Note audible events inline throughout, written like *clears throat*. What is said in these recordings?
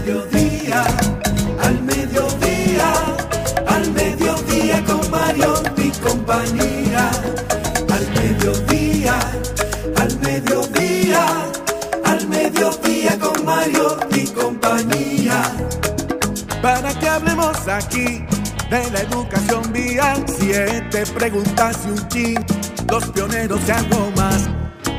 mediodía, al mediodía, al mediodía con Mario mi compañía. Al mediodía, al mediodía, al mediodía con Mario mi compañía. Para que hablemos aquí de la educación vial, siete preguntas y un chin, los pioneros y algo más.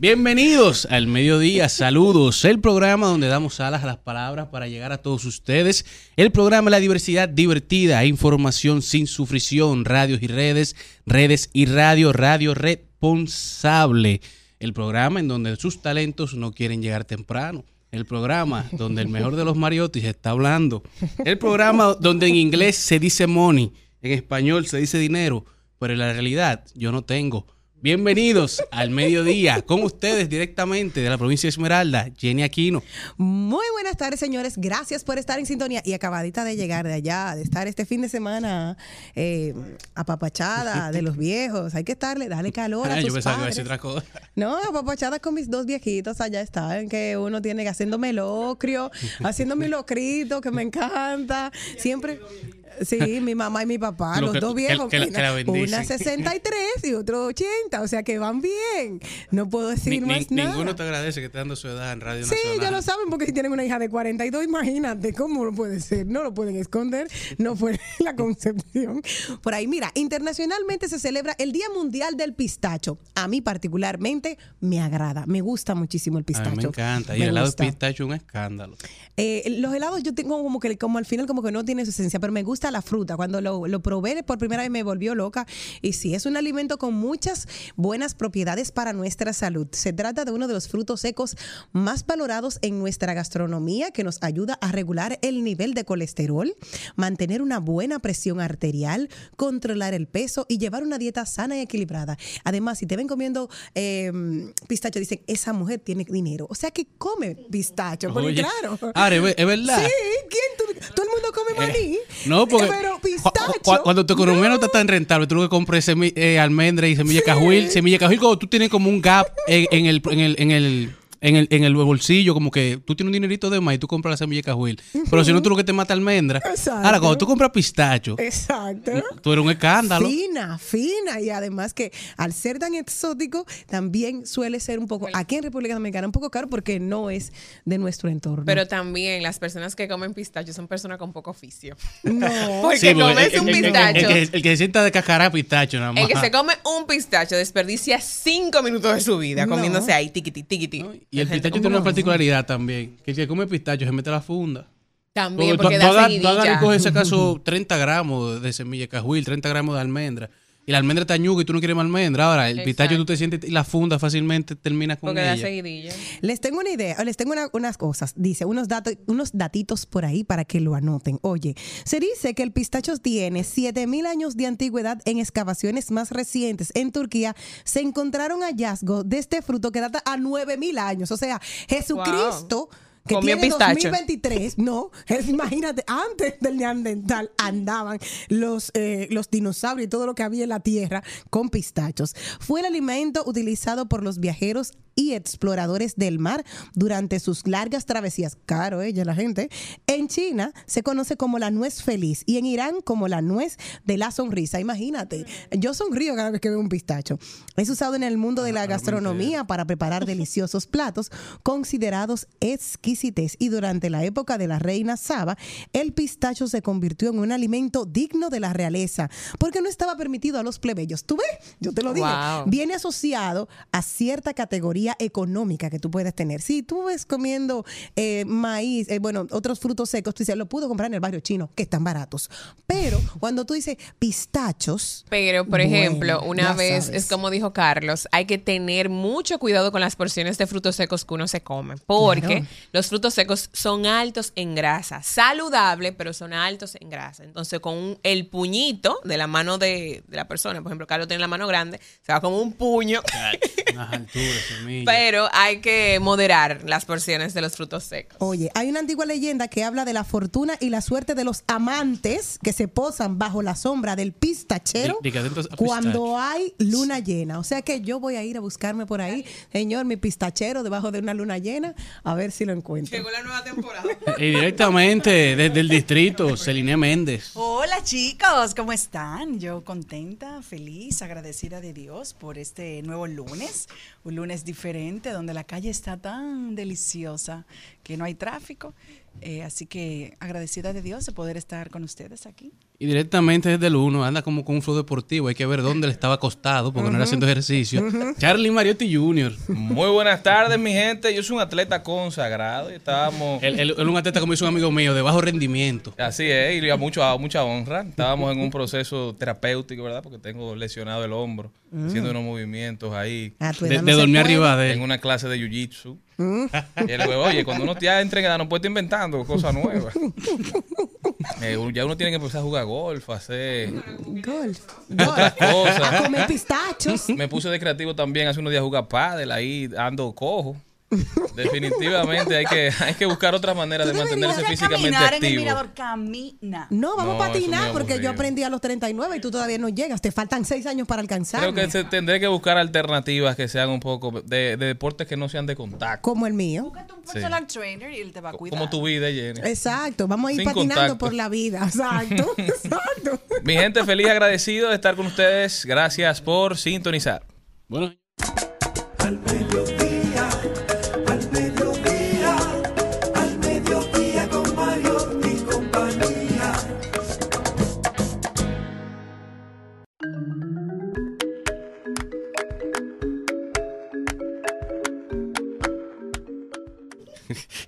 Bienvenidos al mediodía, saludos, el programa donde damos alas a las palabras para llegar a todos ustedes, el programa la diversidad divertida, información sin sufrición, radios y redes, redes y radio, radio responsable, el programa en donde sus talentos no quieren llegar temprano. El programa donde el mejor de los mariotis está hablando. El programa donde en inglés se dice money, en español se dice dinero, pero en la realidad yo no tengo. Bienvenidos al mediodía con ustedes directamente de la provincia de Esmeralda, Jenny Aquino. Muy buenas tardes, señores. Gracias por estar en sintonía y acabadita de llegar de allá, de estar este fin de semana eh, apapachada de los viejos. Hay que estarle, darle calor a Ah, sus yo pensaba que iba a padres. decir otra cosa. No, apapachada con mis dos viejitos allá están, que uno tiene que haciéndome locrio, haciéndome locrito, que me encanta. Siempre. Sí, mi mamá y mi papá, Lo los que- dos viejos. que que una 63 y otro 80, o sea que van bien. No puedo decir Ni- más ni- nada. ninguno te agradece que esté dando su edad en Radio Sí, Nacional. ya lo saben porque si tienen una hija de 42, imagínate cómo lo puede ser. No lo pueden esconder, no fue *laughs* la concepción. Por ahí, mira, internacionalmente se celebra el Día Mundial del Pistacho. A mí particularmente me agrada, me gusta muchísimo el A pistacho. mí me encanta. Y Me el helado de pistacho es un escándalo. Eh, los helados yo tengo como que como al final como que no tiene su esencia, pero me gusta la fruta. Cuando lo, lo probé por primera vez me volvió loca. Y sí, es un alimento con muchas buenas propiedades para nuestra salud. Se trata de uno de los frutos secos más valorados en nuestra gastronomía que nos ayuda a regular el nivel de colesterol, mantener una buena presión arterial, controlar el peso y llevar una dieta sana y equilibrada. Además, si te ven comiendo eh, pistacho, dicen, esa mujer tiene dinero. O sea que come pistacho, porque Oye, claro. es ver- es verdad. Sí, ¿quién tú? Todo el mundo come maní. Eh, no, porque Pero cu- pistacho. cu- cuando tu economía no. está tan rentable, tú lo que compras es semi- eh, almendra y semilla de cajuil. Semilla cajuil, cuando tú tienes como un gap en, en el, en, el, en, el, en, el, en el bolsillo, como que tú tienes un dinerito de más y tú compras la semilla de cajuil. Pero si no, tú lo que te mata almendra. Exacto. Ahora, cuando tú compras pistacho, Exacto. tú eres un escándalo. Fina, fina. Y además que al ser tan exótico, también suele ser un poco, aquí en República Dominicana, un poco caro porque no es de nuestro entorno. Pero también las personas que comen pistacho son personas con poco oficio. no. *laughs* Porque Sí, porque comes el, un el- pistacho. el que, el que se sienta de cacará pistacho nada más. El que se come un pistacho desperdicia cinco minutos de su vida No. comiéndose ahí tiquiti, tiquiti. Y el pistacho tiene una particularidad también. Que el que come pistacho se mete la funda. También Porque porque da seguidilla. coges ese caso *laughs* 30 gramos de semilla de cajuil, 30 gramos de almendra. Y la almendra está ñuga y tú no quieres más almendra. Ahora, el Exacto. pistacho tú te sientes y la funda fácilmente terminas con Porque da ella. seguidilla. Les tengo una idea, les tengo una- unas cosas. Dice, unos datos, unos datitos por ahí para que lo anoten. Oye, se dice que el pistacho tiene 7000 años de antigüedad en excavaciones más recientes. En Turquía se encontraron hallazgos de este fruto que data a 9000 años. O sea, Jesucristo. Que Comió tiene pistacho. 2023, no, es- imagínate, antes del neandertal andaban los, eh, los dinosaurios y todo lo que había en la tierra con pistachos. Fue el alimento utilizado por los viajeros y exploradores del mar durante sus largas travesías. Caro, ella, la gente. En China se conoce como la nuez feliz y en Irán como la nuez de la sonrisa. Imagínate, yo sonrío cada vez que veo un pistacho. Es usado en el mundo de la gastronomía para preparar deliciosos platos considerados y durante la época de la reina Saba, el pistacho se convirtió en un alimento digno de la realeza porque no estaba permitido a los plebeyos. ¿Tú ves? Yo te lo digo. Wow. Viene asociado a cierta categoría económica que tú puedes tener. Si tú ves comiendo eh, maíz, eh, bueno, otros frutos secos, tú dices, lo puedo comprar en el barrio chino, que están baratos. Pero cuando tú dices pistachos, Pero, por Bueno, ejemplo, una vez, sabes. es como dijo Carlos, hay que tener mucho cuidado con las porciones de frutos secos que uno se come. Porque Claro. Los frutos secos son altos en grasa, saludable, pero son altos en grasa. Entonces, con un- el puñito de la mano de, de la persona, por ejemplo, Carlos tiene la mano grande, se va como un puño, *laughs* Unas alturas, pero hay que moderar las porciones de los frutos secos. Oye, hay una antigua leyenda que habla de la fortuna y la suerte de los amantes que se posan bajo la sombra del pistachero cuando hay luna llena. O sea que yo voy a ir a buscarme por ahí, señor, mi pistachero debajo de una luna llena, a ver si lo encuentro. La nueva temporada. *laughs* Y directamente desde el distrito, Celine Méndez. Hola chicos, ¿cómo están? Yo contenta, feliz, agradecida de Dios por este nuevo lunes, un lunes diferente donde la calle está tan deliciosa que no hay tráfico. Eh, así que agradecida de Dios de poder estar con ustedes aquí. Y directamente desde el 1 anda como con un flow deportivo. Hay que ver dónde le estaba acostado porque no era haciendo ejercicio. Charlie Mariotti Jr. Muy buenas tardes, mi gente. Yo soy un atleta consagrado y estábamos. Él, es un atleta, como dice un amigo mío, de bajo rendimiento. Así es, y a, mucho, a mucha honra. Estábamos en un proceso terapéutico, ¿verdad? Porque tengo lesionado el hombro, haciendo unos movimientos ahí. A tu De, de dormir arriba de En él. una clase de jiu-jitsu. Y él, oye, cuando uno ya entra en edad, no puede estar inventando cosas nuevas. *laughs* Eh, ya uno tiene que empezar a jugar golf, a hacer. Golf. Otras Golf. cosas. A comer pistachos. Me puse de creativo también hace unos días a jugar pádel, ahí ando cojo. *laughs* Definitivamente hay que, hay que buscar otra manera de mantenerse físicamente caminar en el activo. mirador, camina. No, vamos No, a patinar porque yo aprendí a los 39 y tú todavía no llegas. Te faltan seis años para alcanzar. Creo que se- tendré que buscar alternativas que sean un poco de, de deportes que no sean de contacto. Como el mío. Búscate un personal trainer y él te va a cuidar. Como tu vida, Jenny. Exacto, vamos a ir Sin patinando contacto. por la vida. Exacto, *laughs* exacto. Mi gente, feliz y agradecido de estar con ustedes. Gracias por sintonizar. Bueno,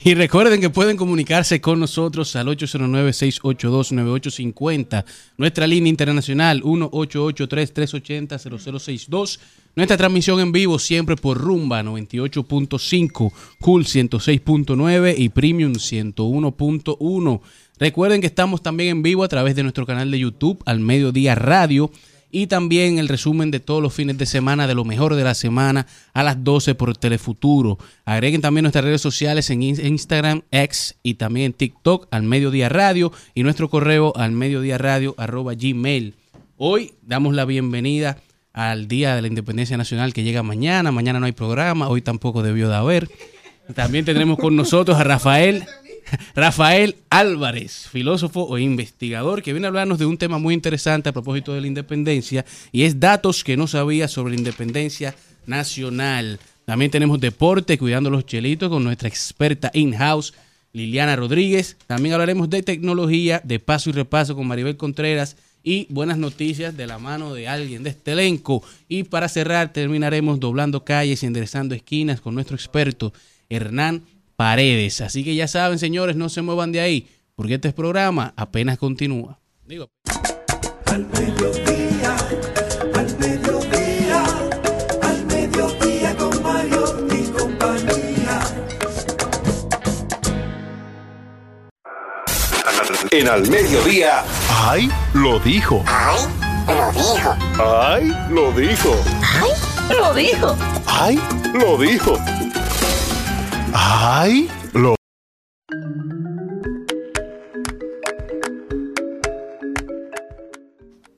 Y recuerden que pueden comunicarse con nosotros al 809-682-9850, nuestra línea internacional 1-883-380-0062, nuestra transmisión en vivo siempre por Rumba 98.5, Cool 106.9 y Premium 101.1. Recuerden que estamos también en vivo a través de nuestro canal de YouTube al Mediodía Radio y también el resumen de todos los fines de semana de lo mejor de la semana a las 12 por Telefuturo. Agreguen también nuestras redes sociales en In- Instagram, X y también en TikTok al Mediodía Radio y nuestro correo al mediodía radio arroba gmail. Hoy damos la bienvenida al Día de la Independencia Nacional que llega mañana. Mañana no hay programa, hoy tampoco debió de haber. También tendremos con nosotros a Rafael *laughs* Rafael Álvarez, filósofo e investigador, que viene a hablarnos de un tema muy interesante a propósito de la independencia y es datos que no sabía sobre la independencia nacional. También tenemos deporte, cuidando los chelitos, con nuestra experta in-house, Liliana Rodríguez. También hablaremos de tecnología, de paso y repaso con Maribel Contreras y buenas noticias de la mano de alguien de este elenco. Y para cerrar, terminaremos doblando calles y enderezando esquinas con nuestro experto, Hernán Paredes. Así que ya saben, señores, no se muevan de ahí, porque este programa apenas continúa. Digo, Al mediodía, al mediodía, al mediodía con Mario y compañía. En al mediodía. ¡Ay! Lo dijo. ¡Ay! Lo dijo. ¡Ay! Lo dijo. ¡Ay! Lo dijo. ¡Ay! Lo dijo. ¡Ay! Lo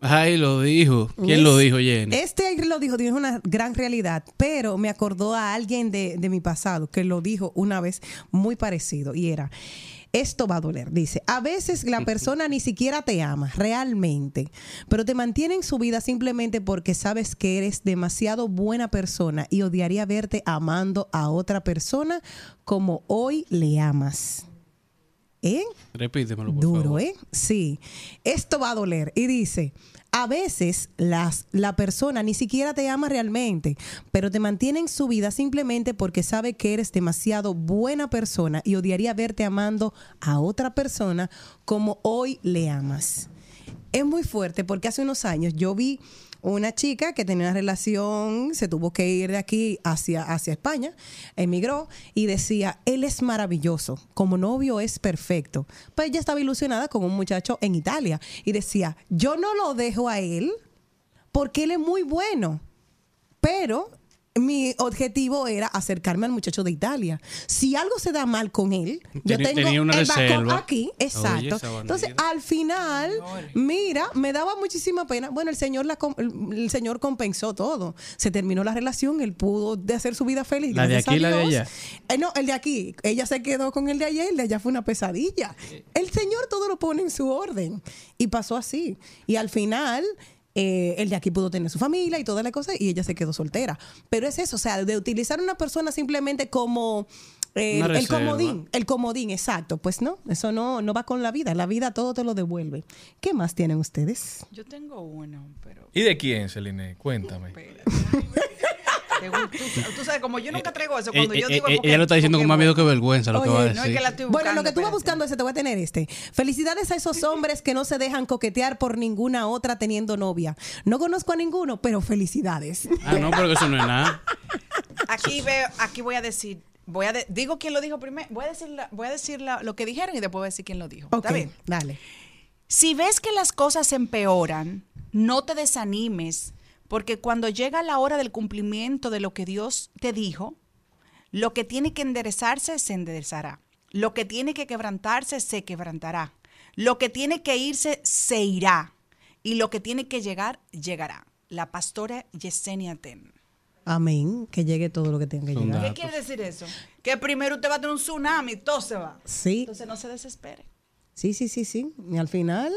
ay, lo dijo. ¿Quién lo dijo, Jenny? Este lo dijo, dijo una gran realidad, pero me acordó a alguien de, de mi pasado que lo dijo una vez muy parecido y era, esto va a doler, dice, a veces la persona ni siquiera te ama realmente, pero te mantiene en su vida simplemente porque sabes que eres demasiado buena persona y odiaría verte amando a otra persona como hoy le amas. ¿Eh? Repítemelo, por Duro, favor. ¿eh? Sí. Esto va a doler. Y dice, a veces las, la persona ni siquiera te ama realmente, pero te mantiene en su vida simplemente porque sabe que eres demasiado buena persona y odiaría verte amando a otra persona como hoy le amas. es muy fuerte porque hace unos años yo vi una chica que tenía una relación, se tuvo que ir de aquí hacia, hacia España, emigró y decía, él es maravilloso, como novio es perfecto. Pues ella estaba ilusionada con un muchacho en Italia y decía, yo no lo dejo a él porque él es muy bueno, pero mi objetivo era acercarme al muchacho de Italia. Si algo se da mal con él, yo tengo tenía una el aquí, exacto. Entonces, al final, mira, me daba muchísima pena. Bueno, el señor la el señor compensó todo. Se terminó la relación, él pudo de hacer su vida feliz. ¿La de gracias a aquí y la de Dios. allá? Eh, no, el de aquí. Ella se quedó con el de allá y el de allá fue una pesadilla. El señor todo lo pone en su orden. Y pasó así. Y al final. Eh, el de aquí pudo tener su familia y toda la cosa y ella se quedó soltera. Pero es eso, o sea, de utilizar a una persona simplemente como eh, el comodín, el comodín, exacto. Pues no, eso no, no va con la vida. La vida todo te lo devuelve. ¿Qué más tienen ustedes? Yo tengo uno, pero... ¿Y de quién, Celine? Cuéntame. Tú, tú sabes, como yo nunca traigo eso, Eh, cuando eh, yo eh, digo... eh, porque- ella lo está diciendo con más miedo que vergüenza lo que va a decir. No, es que la estoy Bueno, lo que tú vas buscando ese, te voy a tener este. Felicidades a esos hombres que no se dejan coquetear por ninguna otra teniendo novia. No conozco a ninguno, pero felicidades. Ah, no, pero eso no es nada. Aquí veo, aquí voy a decir, voy a de- digo quién lo dijo primero, voy a decir, la- voy a decir la- lo que dijeron y después voy a decir quién lo dijo. Ok, ¿Está bien? dale. Si ves que las cosas empeoran, no te desanimes, porque cuando llega la hora del cumplimiento de lo que Dios te dijo, lo que tiene que enderezarse se enderezará. Lo que tiene que quebrantarse se quebrantará. Lo que tiene que irse se irá. Y lo que tiene que llegar, llegará. La pastora Yesenia Ten. Amén. Que llegue todo lo que tenga que Son llegar. ¿Qué quiere decir eso? Que primero usted va a tener un tsunami, todo se va. Sí, Entonces no se desespere. sí, sí, sí, sí. Y al final,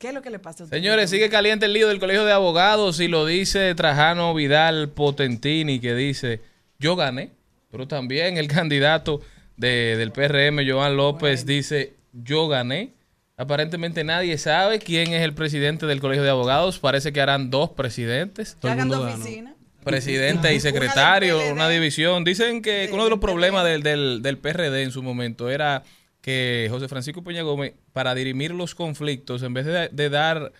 ¿Qué es lo que le pasa a usted? Señores, sigue caliente el lío del Colegio de Abogados y lo dice Trajano Vidal Potentini, que dice, yo gané, pero también el candidato de- del PRM, Joan López, dice, yo gané. Aparentemente nadie sabe quién es el presidente del Colegio de Abogados. Parece que harán dos presidentes. Que hagan. Presidente y secretario, una división. Dicen que uno de los problemas del, del, del PRD en su momento era que José Francisco Peña Gómez, para dirimir los conflictos, en vez de, de dar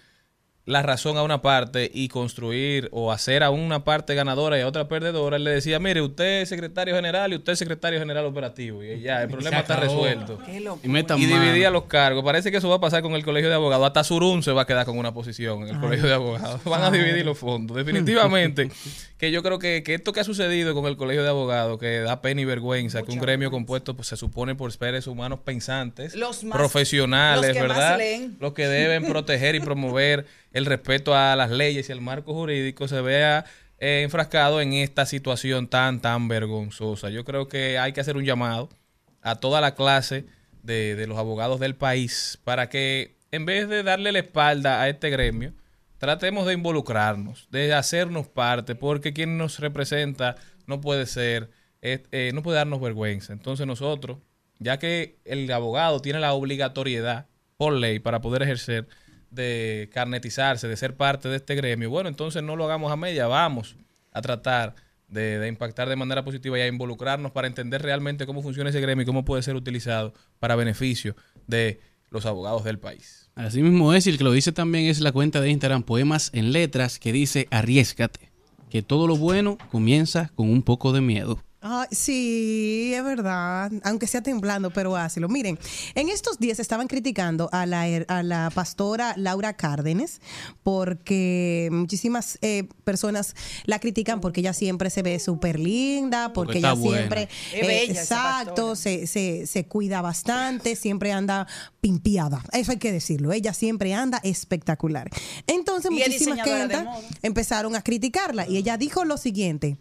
la razón a una parte y construir o hacer a una parte ganadora y a otra perdedora, él le decía, mire, usted es secretario general y usted es secretario general operativo. Y ya, el *laughs* problema está resuelto. Y metan Y dividía los cargos. Parece que eso va a pasar con el colegio de abogados. Hasta Surún se va a quedar con una posición en el colegio de abogados. Van a dividir los fondos. Definitivamente que yo creo que, que esto que ha sucedido con el colegio de abogados, que da pena y vergüenza, que un gremio compuesto pues, se supone por seres humanos pensantes, Los más- profesionales, los que más ¿verdad? leen. Los que deben *laughs* proteger y promover el respeto a las leyes y al marco jurídico, se vea eh, enfrascado en esta situación tan, tan vergonzosa. Yo creo que hay que hacer un llamado a toda la clase de, de los abogados del país para que en vez de darle la espalda a este gremio, tratemos de involucrarnos, de hacernos parte, porque quien nos representa no puede ser, eh, eh, no puede darnos vergüenza. Entonces nosotros, ya que el abogado tiene la obligatoriedad por ley para poder ejercer de carnetizarse, de ser parte de este gremio, bueno, entonces no lo hagamos a media, vamos a tratar de, impactar de manera positiva y a involucrarnos para entender realmente cómo funciona ese gremio y cómo puede ser utilizado para beneficio de los abogados del país. Así mismo es, el que lo dice también es la cuenta de Instagram Poemas en Letras que dice arriesgate, que todo lo bueno comienza con un poco de miedo. Ay, sí, es verdad, aunque sea temblando, pero hácelo. Miren, en estos días estaban criticando a la, a la pastora Laura Cárdenas porque muchísimas eh, personas la critican porque ella siempre se ve súper linda, porque, Porque ella buena. siempre, Es bella exacto, se, se, se cuida bastante, siempre anda pimpiada. Eso hay que decirlo, ella siempre anda espectacular. Entonces, muchísimas moda. empezaron a criticarla y ella dijo lo siguiente: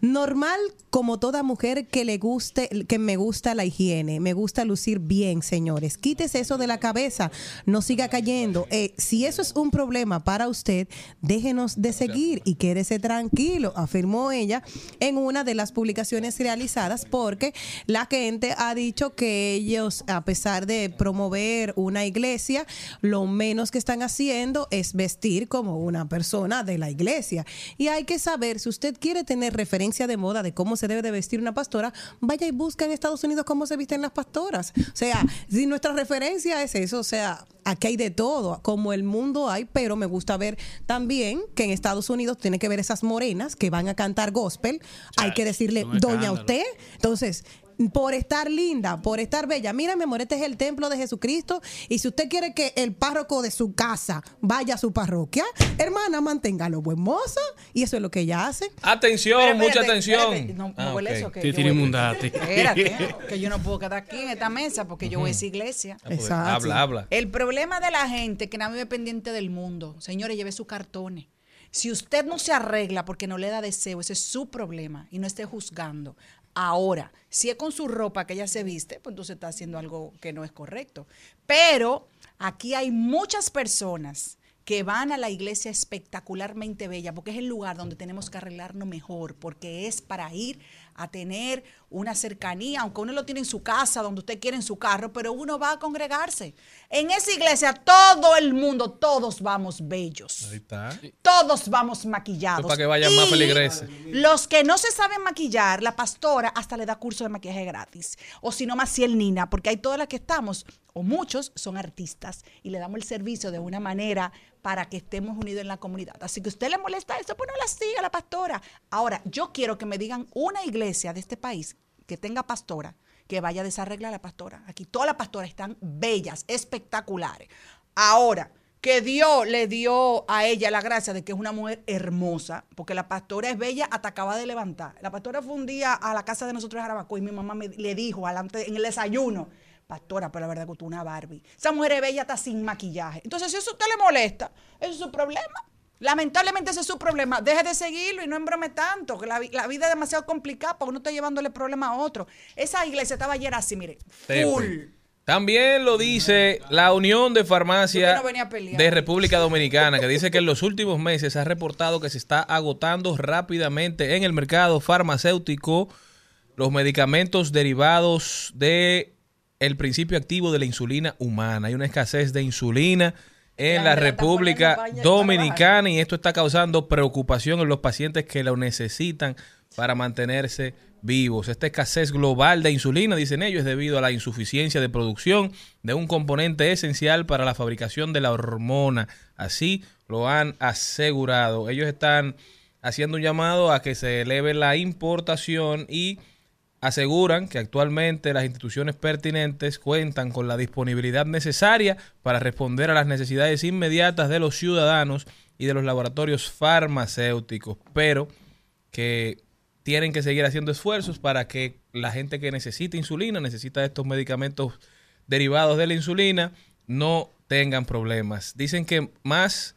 normal como toda mujer que le guste, que me gusta la higiene, me gusta lucir bien, señores. Quítese eso de la cabeza, no siga cayendo. Eh, si eso es un problema para usted, déjenos de seguir y quédese tranquilo, afirmó ella en una de las publicaciones realizadas porque la gente ha dicho que ellos, a pesar de promover una iglesia, lo menos que están haciendo es vestir como una persona de la iglesia. Y hay que saber, si usted quiere tener referencia de moda de cómo se debe de vestir una pastora, vaya y busca en Estados Unidos cómo se visten las pastoras. O sea, si nuestra referencia es eso, o sea, aquí hay de todo, como el mundo hay, pero me gusta ver también que en Estados Unidos tiene que ver esas morenas que van a cantar gospel. hay que decirle, doña usted. Entonces, por estar linda, por estar bella. Mira, mi amor, este es el templo de Jesucristo. Y si usted quiere que el párroco de su casa vaya a su parroquia, hermana, manténgalo buen mozo. Y eso es lo que ella hace. Atención, Pero mucha espérate, atención. espérate, No, Ah, no eso, que Sí, tiene voy- inmundate. Espérate, *laughs* que yo no puedo quedar aquí en esta mesa porque yo voy a esa iglesia. Ah, Exacto. Habla, habla. El problema de la gente que nada vive pendiente del mundo, señores, lleve sus cartones. Si usted no se arregla porque no le da deseo, ese es su problema y no esté juzgando. Ahora, si es con su ropa que ella se viste, pues entonces está haciendo algo que no es correcto. Pero aquí hay muchas personas que van a la iglesia espectacularmente bella, porque es el lugar donde tenemos que arreglarnos mejor, porque es para ir a tener una cercanía, aunque uno lo tiene en su casa, donde usted quiere en su carro, pero uno va a congregarse. En esa iglesia todo el mundo, todos vamos bellos. Ahí está. Todos vamos maquillados. Para que vayan más Y feligreses. Los que no se saben maquillar, la pastora hasta le da curso de maquillaje gratis. O si no, Maciel Nina, porque hay todas las que estamos, o muchos son artistas, y le damos el servicio de una manera para que estemos unidos en la comunidad. Así que usted le molesta eso, pues no la siga la pastora. Ahora, yo quiero que me digan una iglesia de este país que tenga pastora, que vaya a desarreglar a la pastora. Aquí todas las pastoras están bellas, espectaculares. Ahora, que Dios le dio a ella la gracia de que es una mujer hermosa, porque la pastora es bella hasta acaba de levantar. La pastora fue un día a la casa de nosotros de Jarabacoa y mi mamá me, le dijo alante, en el desayuno, pastora, pero la verdad que tú una Barbie. Esa mujer es bella hasta sin maquillaje. Entonces, si eso a usted le molesta, ese es su problema. Lamentablemente ese es su problema. Deje de seguirlo y no embrome tanto, que la, vi- la vida es demasiado complicada para uno estar llevándole problema a otro. Esa iglesia estaba ayer así, mire, full. También lo dice la Unión de Yo Farmacia que no de República Dominicana, que dice que en los últimos meses ha reportado que se está agotando rápidamente en el mercado farmacéutico los medicamentos derivados de el principio activo de la insulina humana. Hay una escasez de insulina en La República Dominicana y esto está causando preocupación en los pacientes que lo necesitan para mantenerse vivos. Esta escasez global de insulina, dicen ellos, es debido a la insuficiencia de producción de un componente esencial para la fabricación de la hormona. Así lo han asegurado. Ellos están haciendo un llamado a que se eleve la importación y aseguran que actualmente las instituciones pertinentes cuentan con la disponibilidad necesaria para responder a las necesidades inmediatas de los ciudadanos y de los laboratorios farmacéuticos, pero que tienen que seguir haciendo esfuerzos para que la gente que necesita insulina, necesita estos medicamentos derivados de la insulina, no tengan problemas. Dicen que más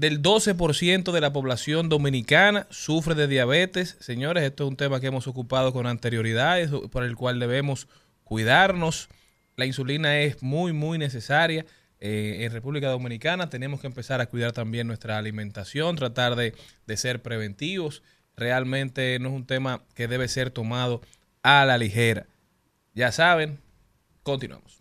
del 12% de la población dominicana sufre de diabetes. Señores, esto es un tema que hemos ocupado con anterioridad, por el cual debemos cuidarnos. La insulina es muy, muy necesaria. eh, en República Dominicana tenemos que empezar a cuidar también nuestra alimentación, tratar de ser preventivos. Realmente no es un tema que debe ser tomado a la ligera. Ya saben, continuamos.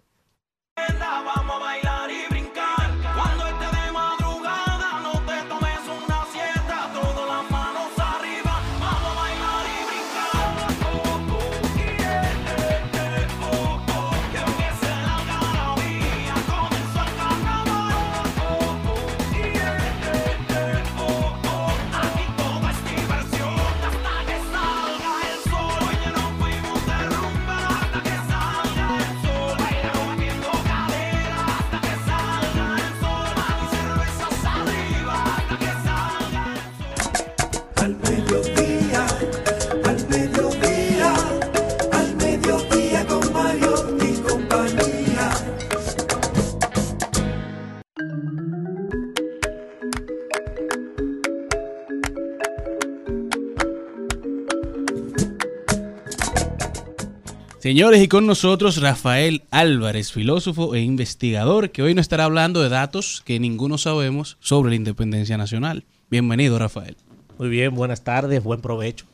Señores, y con nosotros Rafael Álvarez, filósofo e investigador, que hoy nos estará hablando de datos que ninguno sabemos sobre la independencia nacional. Bienvenido, Rafael. Muy bien, buenas tardes, buen provecho.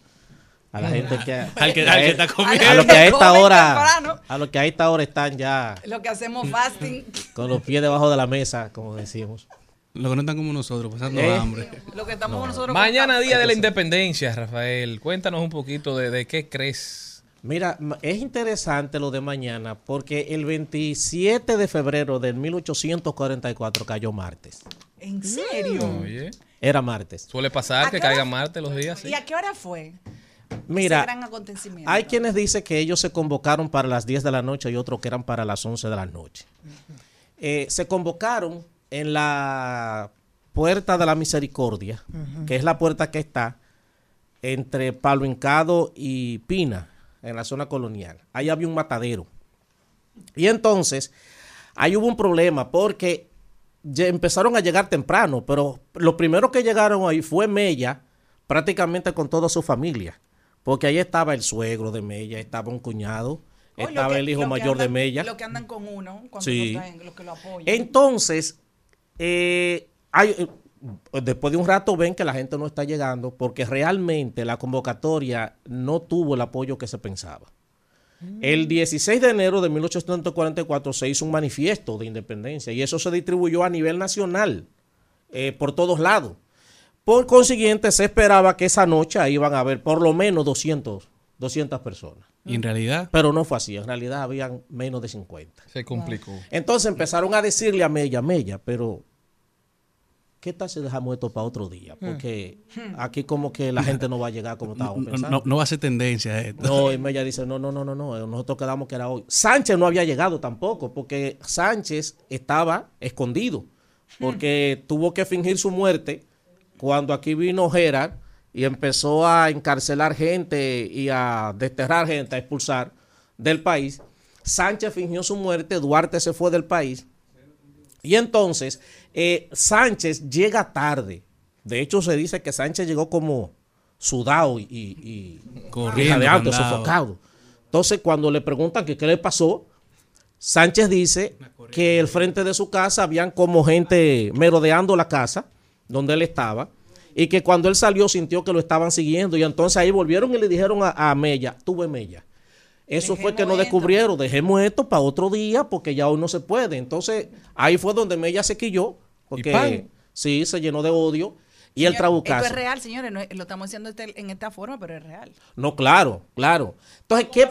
A la gente que Al que- al que está comiendo. a lo que a esta hora a lo que a esta hora están ya Lo que hacemos fasting. con los pies debajo de la mesa, como decimos. Los que no están como nosotros, pasando Eh. hambre. Lo que estamos nosotros Mañana, día de la independencia, Rafael. Cuéntanos un poquito de, de qué crees. Mira, es interesante lo de mañana porque el 27 de febrero del 1844 cayó martes. ¿En serio? Oye, Era martes. suele pasar ¿A que caiga Marte los días. sí. ¿Y a qué hora fue? Mira, gran acontecimiento. hay quienes dicen que ellos se convocaron para las 10 de la noche y otros que eran para las 11 de la noche. Eh, se convocaron en la Puerta de la Misericordia, que es la puerta que está entre Palo Hincado y Pina, en la zona colonial. Ahí había un matadero. Y entonces, ahí hubo un problema porque ya empezaron a llegar temprano, pero lo primero que llegaron ahí fue Mella, prácticamente con toda su familia. Porque ahí estaba el suegro de Mella, estaba un cuñado, Oh, estaba que- el hijo mayor de Mella. Lo que andan con uno, cuando Sí. lo traen, los que lo apoyan. Entonces, eh, hay, después de un rato ven que la gente no está llegando porque realmente la convocatoria no tuvo el apoyo que se pensaba. El 16 de enero de 1844 se hizo un manifiesto de independencia y eso se distribuyó a nivel nacional, eh, por todos lados. Por consiguiente, se esperaba que esa noche ahí iban a haber por lo menos 200, 200 personas. Y en realidad, Pero no fue así, en realidad habían menos de 50. Se complicó. Entonces empezaron a decirle a Mella, Mella, pero ¿qué tal si dejamos esto para otro día? Porque aquí como que la gente no va a llegar como estábamos no, pensando. no- no va a ser tendencia esto. No, y Mella dice, no, no, no, no, no, nosotros quedamos que era hoy. Sánchez no había llegado tampoco, porque Sánchez estaba escondido, porque tuvo que fingir su muerte cuando aquí vino Gerard y empezó a encarcelar gente y a desterrar gente, a expulsar del país. Sánchez fingió su muerte, Duarte se fue del país. Y entonces, eh, Sánchez llega tarde. De hecho, se dice que Sánchez llegó como sudado y, y, y Corriendo, jadeando, candado. sofocado. Entonces, cuando le preguntan que qué le pasó, Sánchez dice que el frente de su casa habían como gente merodeando la casa donde él estaba y que cuando él salió sintió que lo estaban siguiendo y entonces ahí volvieron y le dijeron a, a Mella, tuve Mella. Eso fue que esto. descubrieron, dejemos esto para otro día porque ya hoy no se puede. Entonces ahí fue donde Mella se quilló porque sí, se llenó de odio y el trabucazo. Esto es real, señores. no lo estamos haciendo este- en esta forma, pero es real. No, claro, claro. Entonces, ¿qué?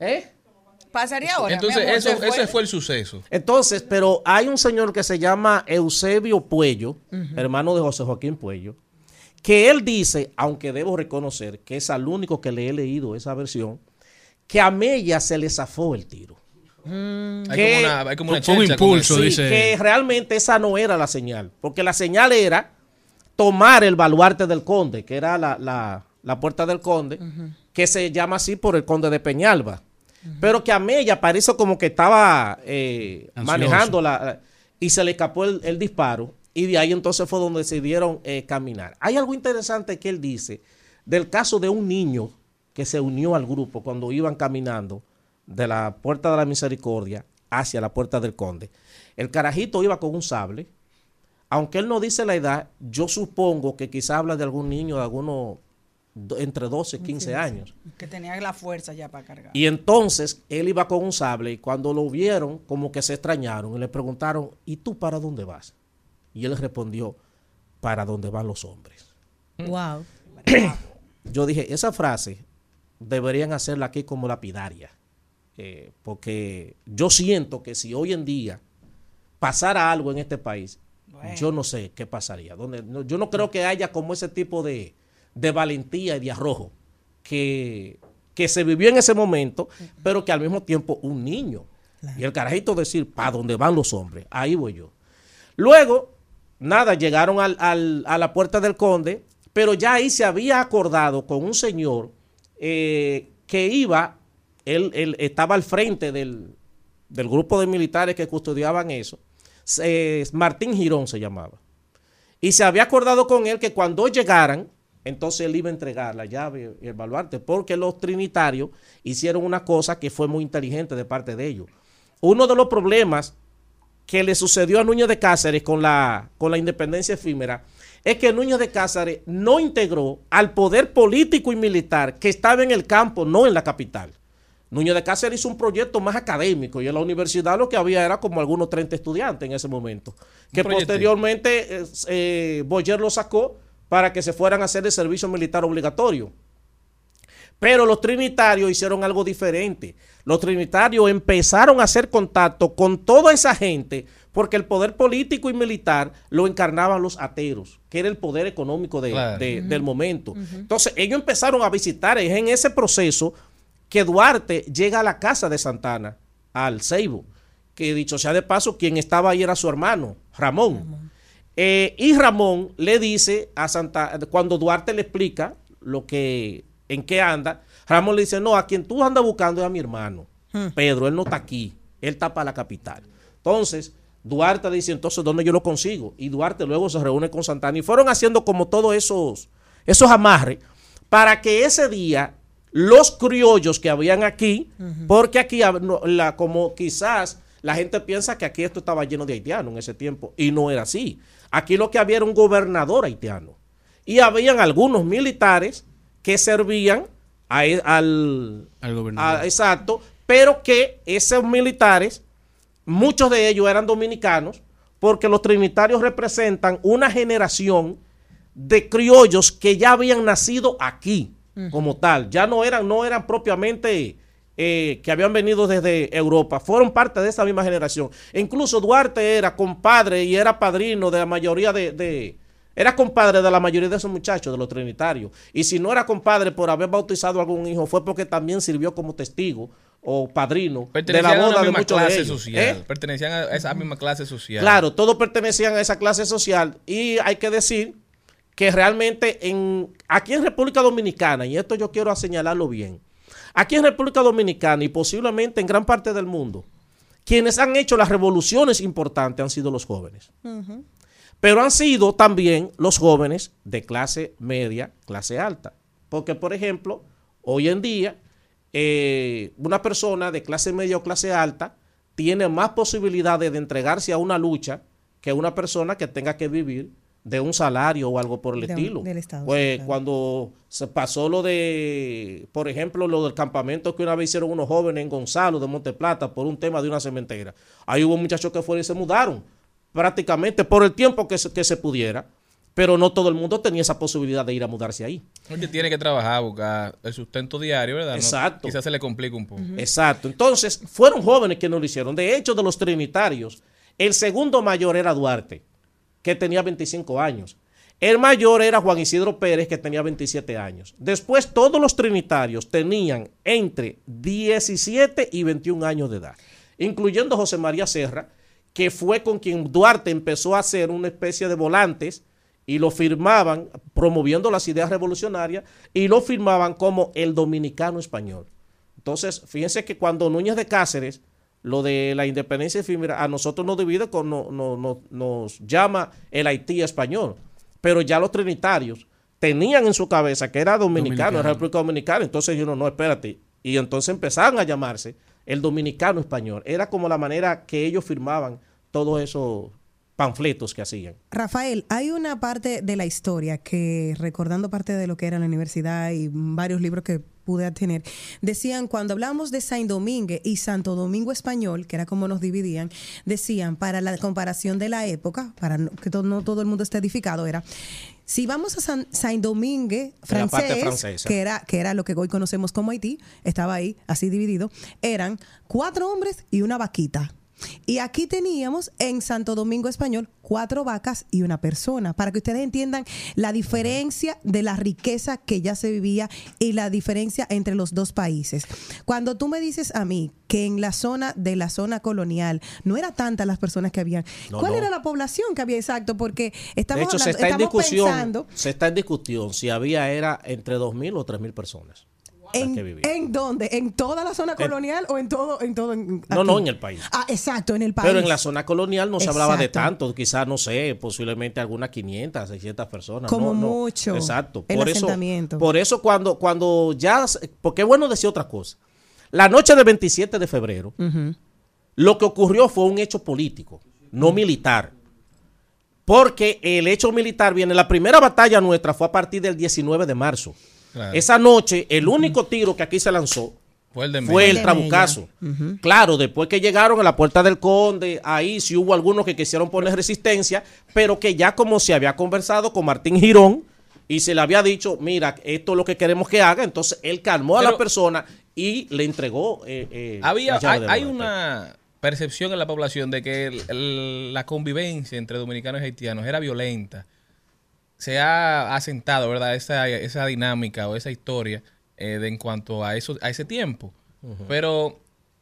¿Eh? Pasaría ahora. Entonces, amor, eso, se ese fue el suceso. Entonces, pero hay un señor que se llama Eusebio Puello, hermano de José Joaquín Puello, que él dice, aunque debo reconocer que es al único que le he leído esa versión, que a Mella se le zafó el tiro. Hay Que- como una, hay como una Fue un impulso. Sí, dice- que realmente esa no era la señal, porque la señal era tomar el baluarte del conde, que era la, la- la puerta del conde, que se llama así por el conde de Peñalba. Pero que a Mella parece como que estaba eh, manejando la, y se le escapó el, el disparo y de ahí entonces fue donde decidieron eh, caminar. Hay algo interesante que él dice del caso de un niño que se unió al grupo cuando iban caminando de la puerta de la misericordia hacia la puerta del conde. El carajito iba con un sable. Aunque él no dice la edad, yo supongo que quizá habla de algún niño de algunos do- entre 12 y 15 años. Que tenía la fuerza ya para cargar. Y entonces él iba con un sable y cuando lo vieron, como que se extrañaron y le preguntaron, ¿y tú para dónde vas? Y él respondió, para dónde van los hombres. Wow. *clears throat* Yo dije, esa frase deberían hacerla aquí como lapidaria. Eh, porque yo siento que si hoy en día pasara algo en este país, Bueno. yo no sé qué pasaría. Donde, no- yo no creo que haya como ese tipo de, de valentía y de arrojo que, que se vivió en ese momento, pero que al mismo tiempo un niño. Y el carajito decir, ¿para dónde van los hombres? Ahí voy yo. Luego, nada, llegaron al- al- a la puerta del conde, pero ya ahí se había acordado con un señor eh, que iba, él, estaba al frente del, del grupo de militares que custodiaban eso. Martín Girón se llamaba. Y se había acordado con él que cuando llegaran, entonces él iba a entregar la llave y el baluarte, porque los trinitarios hicieron una cosa que fue muy inteligente de parte de ellos. Uno de los problemas que le sucedió a Núñez de Cáceres con la, con la independencia efímera es que Núñez de Cáceres no integró al poder político y militar que estaba en el campo, no en la capital. Núñez de Cáceres hizo un proyecto más académico y en la universidad lo que había era como algunos 30 estudiantes en ese momento. Que posteriormente eh, eh, Boyer lo sacó para que se fueran a hacer el servicio militar obligatorio. Pero los trinitarios hicieron algo diferente. Los trinitarios empezaron a hacer contacto con toda esa gente porque el poder político y militar lo encarnaban los ateros, que era el poder económico de- Claro. de- del momento. Entonces ellos empezaron a visitar, es en ese proceso que Duarte llega a la casa de Santana, al Ceibo, que dicho sea de paso, quien estaba ahí era su hermano, Ramón. Eh, y Ramón le dice a Santa, cuando Duarte le explica lo que, en qué anda, Ramón le dice, no, a quien tú andas buscando es a mi hermano, Pedro, él no está aquí, él está para la capital. Entonces, Duarte dice, entonces, ¿dónde yo lo consigo? Y Duarte luego se reúne con Santana y fueron haciendo como todos esos, esos amarres para que ese día los criollos que habían aquí, porque aquí, la, como quizás la gente piensa que aquí esto estaba lleno de haitianos en ese tiempo, y no era así. Aquí lo que había era un gobernador haitiano, y habían algunos militares que servían a e- al, Al gobernador. a- exacto, pero que esos militares, muchos de ellos eran dominicanos, porque los trinitarios representan una generación de criollos que ya habían nacido aquí como tal. Ya no eran, no eran propiamente eh, que habían venido desde Europa, fueron parte de esa misma generación. E incluso Duarte era compadre y era padrino de la mayoría de, de- era compadre de la mayoría de esos muchachos, de los trinitarios. Y si no era compadre por haber bautizado a algún hijo, fue porque también sirvió como testigo o padrino de Pertenecían la a boda la de misma muchos de clase ellos. social. ¿Eh? Pertenecían a esa misma clase social. Claro, todos pertenecían a esa clase social y hay que decir que realmente en, aquí en República Dominicana, y esto yo quiero señalarlo bien, aquí en República Dominicana y posiblemente en gran parte del mundo, quienes han hecho las revoluciones importantes han sido los jóvenes. Pero han sido también los jóvenes de clase media, clase alta. Porque, por ejemplo, hoy en día, eh, una persona de clase media o clase alta tiene más posibilidades de entregarse a una lucha que una persona que tenga que vivir de un salario o algo por el De un- estilo. del Estado, pues claro. cuando se pasó lo de, por ejemplo, lo del campamento que una vez hicieron unos jóvenes en Gonzalo de Monteplata por un tema de una cementera. Ahí hubo muchachos que fueron y se mudaron prácticamente por el tiempo que se, que se pudiera, pero no todo el mundo tenía esa posibilidad de ir a mudarse ahí. Porque tiene que trabajar, buscar el sustento diario, ¿verdad? No- Exacto. quizás se le complica un poco. Exacto. Entonces, fueron jóvenes que no lo hicieron. De hecho, de los trinitarios, el segundo mayor era Duarte, que tenía 25 años. El mayor era Juan Isidro Pérez, que tenía 27 años. Después, todos los trinitarios tenían entre 17 y 21 años de edad, incluyendo José María Serra, que fue con quien Duarte empezó a hacer una especie de volantes y lo firmaban promoviendo las ideas revolucionarias y lo firmaban como el dominicano español. Entonces, fíjense que cuando Núñez de Cáceres, lo de la independencia efímera, a nosotros nos divide, con, no- no- no- nos llama el Haití español. Pero ya los trinitarios tenían en su cabeza que era dominicano, era República Dominicana. Entonces yo no, no, espérate. Y entonces empezaron a llamarse el dominicano español. Era como la manera que ellos firmaban todos esos panfletos que hacían. Rafael, hay una parte de la historia que, recordando parte de lo que era la universidad y varios libros que pude tener, decían, cuando hablamos de Saint Domingue y Santo Domingo Español, que era como nos dividían, decían, para la comparación de la época, para que to- no todo el mundo esté edificado, era, si vamos a San- Saint Domingue francés, que era, que era lo que hoy conocemos como Haití, estaba ahí, así dividido, eran cuatro hombres y una vaquita. Y aquí teníamos en Santo Domingo Español cuatro vacas y una persona, para que ustedes entiendan la diferencia de la riqueza que ya se vivía y la diferencia entre los dos países. Cuando tú me dices a mí que en la zona de la zona colonial no era tantas las personas que habían, No, ¿cuál no. era la población que había exacto? Porque estamos de hecho, se hablando- está en estamos discusión. pensando Se está en discusión si había era entre 2.000 o 3.000 personas. ¿En, que vivían. ¿En dónde? ¿En toda la zona colonial o en todo? En todo en- No, no, en el país. Ah, exacto, en el país. Pero en la zona colonial no se hablaba de tanto, quizás, no sé, posiblemente algunas 500, 600 personas. Como no, no. mucho. Exacto. El Por eso, por eso cuando, cuando ya, porque es bueno decir otra cosa. La noche del 27 de febrero, lo que ocurrió fue un hecho político, no militar. Porque el hecho militar viene, la primera batalla nuestra fue a partir del 19 de marzo. Claro. Esa noche, el único tiro que aquí se lanzó Fue el de fue Mella. el de trabucazo. Claro, después que llegaron a la puerta del conde, ahí sí hubo algunos que quisieron poner resistencia, pero que ya como se había conversado con Martín Girón y se le había dicho, mira, esto es lo que queremos que haga, entonces él calmó a la persona y le entregó. eh, eh, Había, hay, una percepción en la población de que el- el- la convivencia entre dominicanos y haitianos era violenta. Se ha asentado, ¿verdad? Esa, esa dinámica o esa historia eh, de, en cuanto a, eso, a ese tiempo. Pero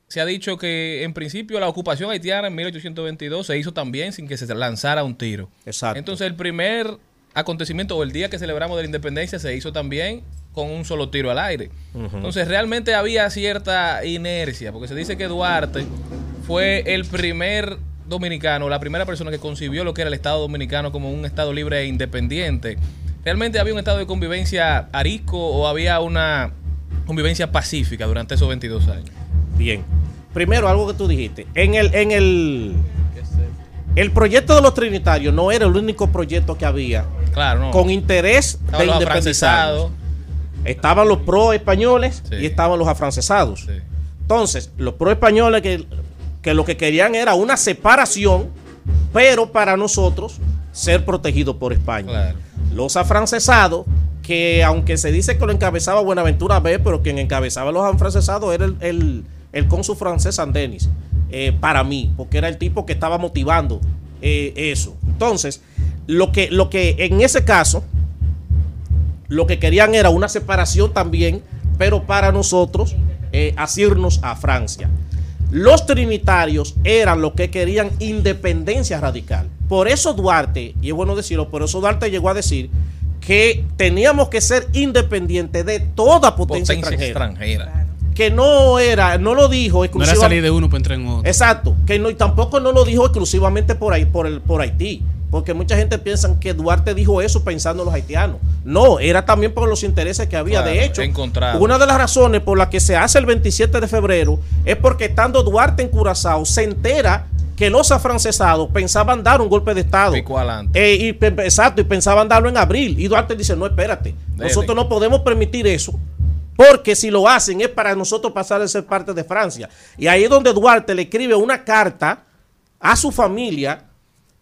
se ha dicho que en principio la ocupación haitiana en 1822 se hizo también sin que se lanzara un tiro. Exacto. Entonces el primer acontecimiento o el día que celebramos de la independencia se hizo también con un solo tiro al aire. Entonces realmente había cierta inercia, porque se dice que Duarte fue el primer dominicano, la primera persona que concibió lo que era el Estado dominicano como un Estado libre e independiente. ¿Realmente había un estado de convivencia arisco o había una convivencia pacífica durante esos 22 años? Bien. Primero, algo que tú dijiste. En el, en el, el proyecto de los trinitarios no era el único proyecto que había Claro, no. con interés Estaban de los independizarnos. afrancesados. Estaban los pro españoles Sí. y estaban los afrancesados. Sí. Entonces, los pro españoles que, que lo que querían era una separación, pero para nosotros ser protegidos por España. Claro. Los afrancesados, que aunque se dice que lo encabezaba Buenaventura B, pero quien encabezaba los afrancesados era el, el, el cónsul francés Sandenis, eh, para mí, porque era el tipo que estaba motivando eh, eso. Entonces, lo que, lo que en ese caso, lo que querían era una separación también, pero para nosotros eh, asirnos a Francia. Los trinitarios eran los que querían independencia radical. Por eso Duarte, y es bueno decirlo, por eso Duarte llegó a decir que teníamos que ser independientes de toda potencia, Potencia extranjera. extranjera. Que no era, no lo dijo No era exclusivamente. salir de uno para entrar en otro. Exacto, que no, y tampoco no lo dijo exclusivamente por ahí, por el, por Haití, porque mucha gente piensa que Duarte dijo eso pensando en los haitianos. No, era también por los intereses que había. Claro, de hecho, encontrado. una de las razones por las que se hace el 27 de febrero es porque estando Duarte en Curazao se entera que los afrancesados pensaban dar un golpe de estado. Eh, y, exacto, y pensaban darlo en abril. Y Duarte dice, no, espérate, Dele. nosotros no podemos permitir eso. Porque si lo hacen es para nosotros pasar a ser parte de Francia. Y ahí es donde Duarte le escribe una carta a su familia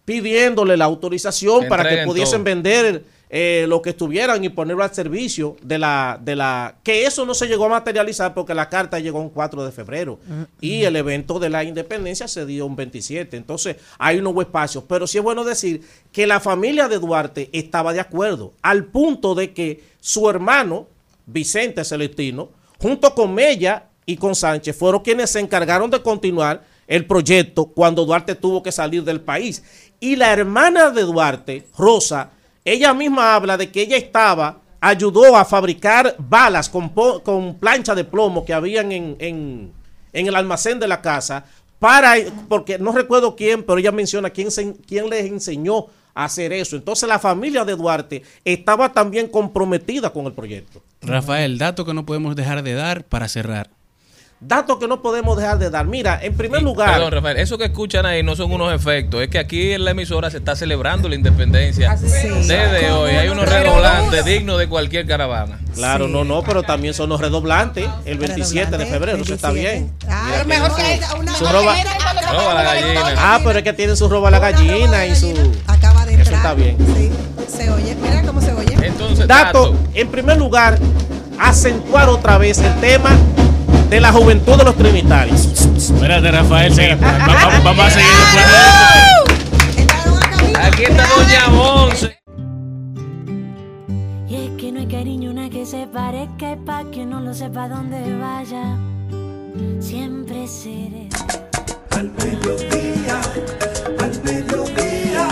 pidiéndole la autorización para que pudiesen todo. vender eh, lo que estuvieran y ponerlo al servicio de la, de la... Que eso no se llegó a materializar porque la carta llegó un 4 de febrero y el evento de la independencia se dio un 27. Entonces hay no hubo espacio. Pero sí es bueno decir que la familia de Duarte estaba de acuerdo al punto de que su hermano, Vicente Celestino, junto con Mella y con Sánchez, fueron quienes se encargaron de continuar el proyecto cuando Duarte tuvo que salir del país. Y la hermana de Duarte, Rosa, ella misma habla de que ella estaba, ayudó a fabricar balas con, con plancha de plomo que habían en, en- en el almacén de la casa, para, porque no recuerdo quién, pero ella menciona quién, se- quién les enseñó a hacer eso. Entonces la familia de Duarte estaba también comprometida con el proyecto. Rafael, dato que no podemos dejar de dar para cerrar. Datos que no podemos dejar de dar. Mira, en primer Y, lugar, Perdón, Rafael, eso que escuchan ahí no son unos efectos. Es que aquí en la emisora se está celebrando la independencia desde hoy. Hay unos redoblantes dignos de cualquier caravana. claro, Sí. no, no, pero también son los redoblantes el 27 de febrero, eso está 27. bien. Ah, pero mejor que una su roba- Roba la gallina. Ah, pero es que tienen su roba a la gallina y su... Acaba de Eso entrar. está bien. Sí. Se oye. Mira cómo se oye. Entonces, Dato, dato. en primer lugar, acentuar otra vez el tema de la juventud de los trinitarios. Espérate, Rafael, sigue. Va- va- vamos a seguir después de esto. Aquí está Doña Monse. Y es que no hay cariño una que se parezca y pa' que no lo sepa dónde vaya. Siempre seré. Al mediodía, al mediodía,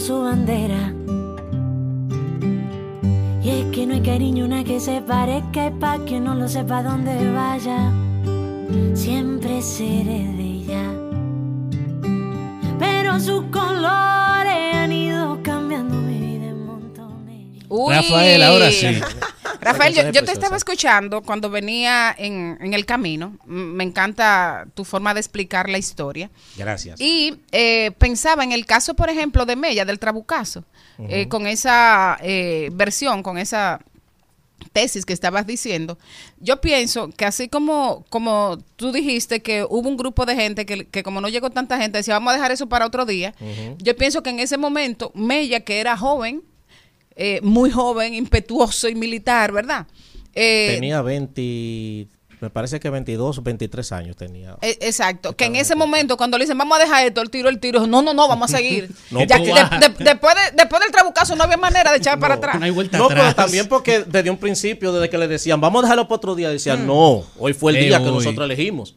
su bandera. Y es que no hay cariño una que se parezca y pa' que no lo sepa dónde vaya. Siempre seré de ella. Pero sus colores han ido cambiando mi vida en montones. Uy. Rafael, ahora sí. *laughs* Rafael, yo, yo te estaba escuchando cuando venía en, en el camino. Me encanta tu forma de explicar la historia. Gracias. Y eh, pensaba en el caso, por ejemplo, de Mella, del Trabucazo, eh, con esa eh, versión, con esa tesis que estabas diciendo, yo pienso que así como, como tú dijiste que hubo un grupo de gente que, que como no llegó tanta gente, decía, vamos a dejar eso para otro día, yo pienso que en ese momento Mella, que era joven, eh, muy joven, impetuoso y militar, ¿verdad? Eh, tenía 20, me parece que 22, 23 años tenía. Eh, Exacto, que en ese momento cuando le dicen vamos a dejar esto, el tiro, el tiro, no, no, no, vamos a seguir. *laughs* No, Ya tú que vas. de- de- después, de- después del trabucazo no había manera de echar *laughs* para atrás. No, pero también porque desde un principio, desde que le decían, vamos a dejarlo para otro día, decían, Mm. no, hoy fue el Eh, día que hoy. nosotros elegimos.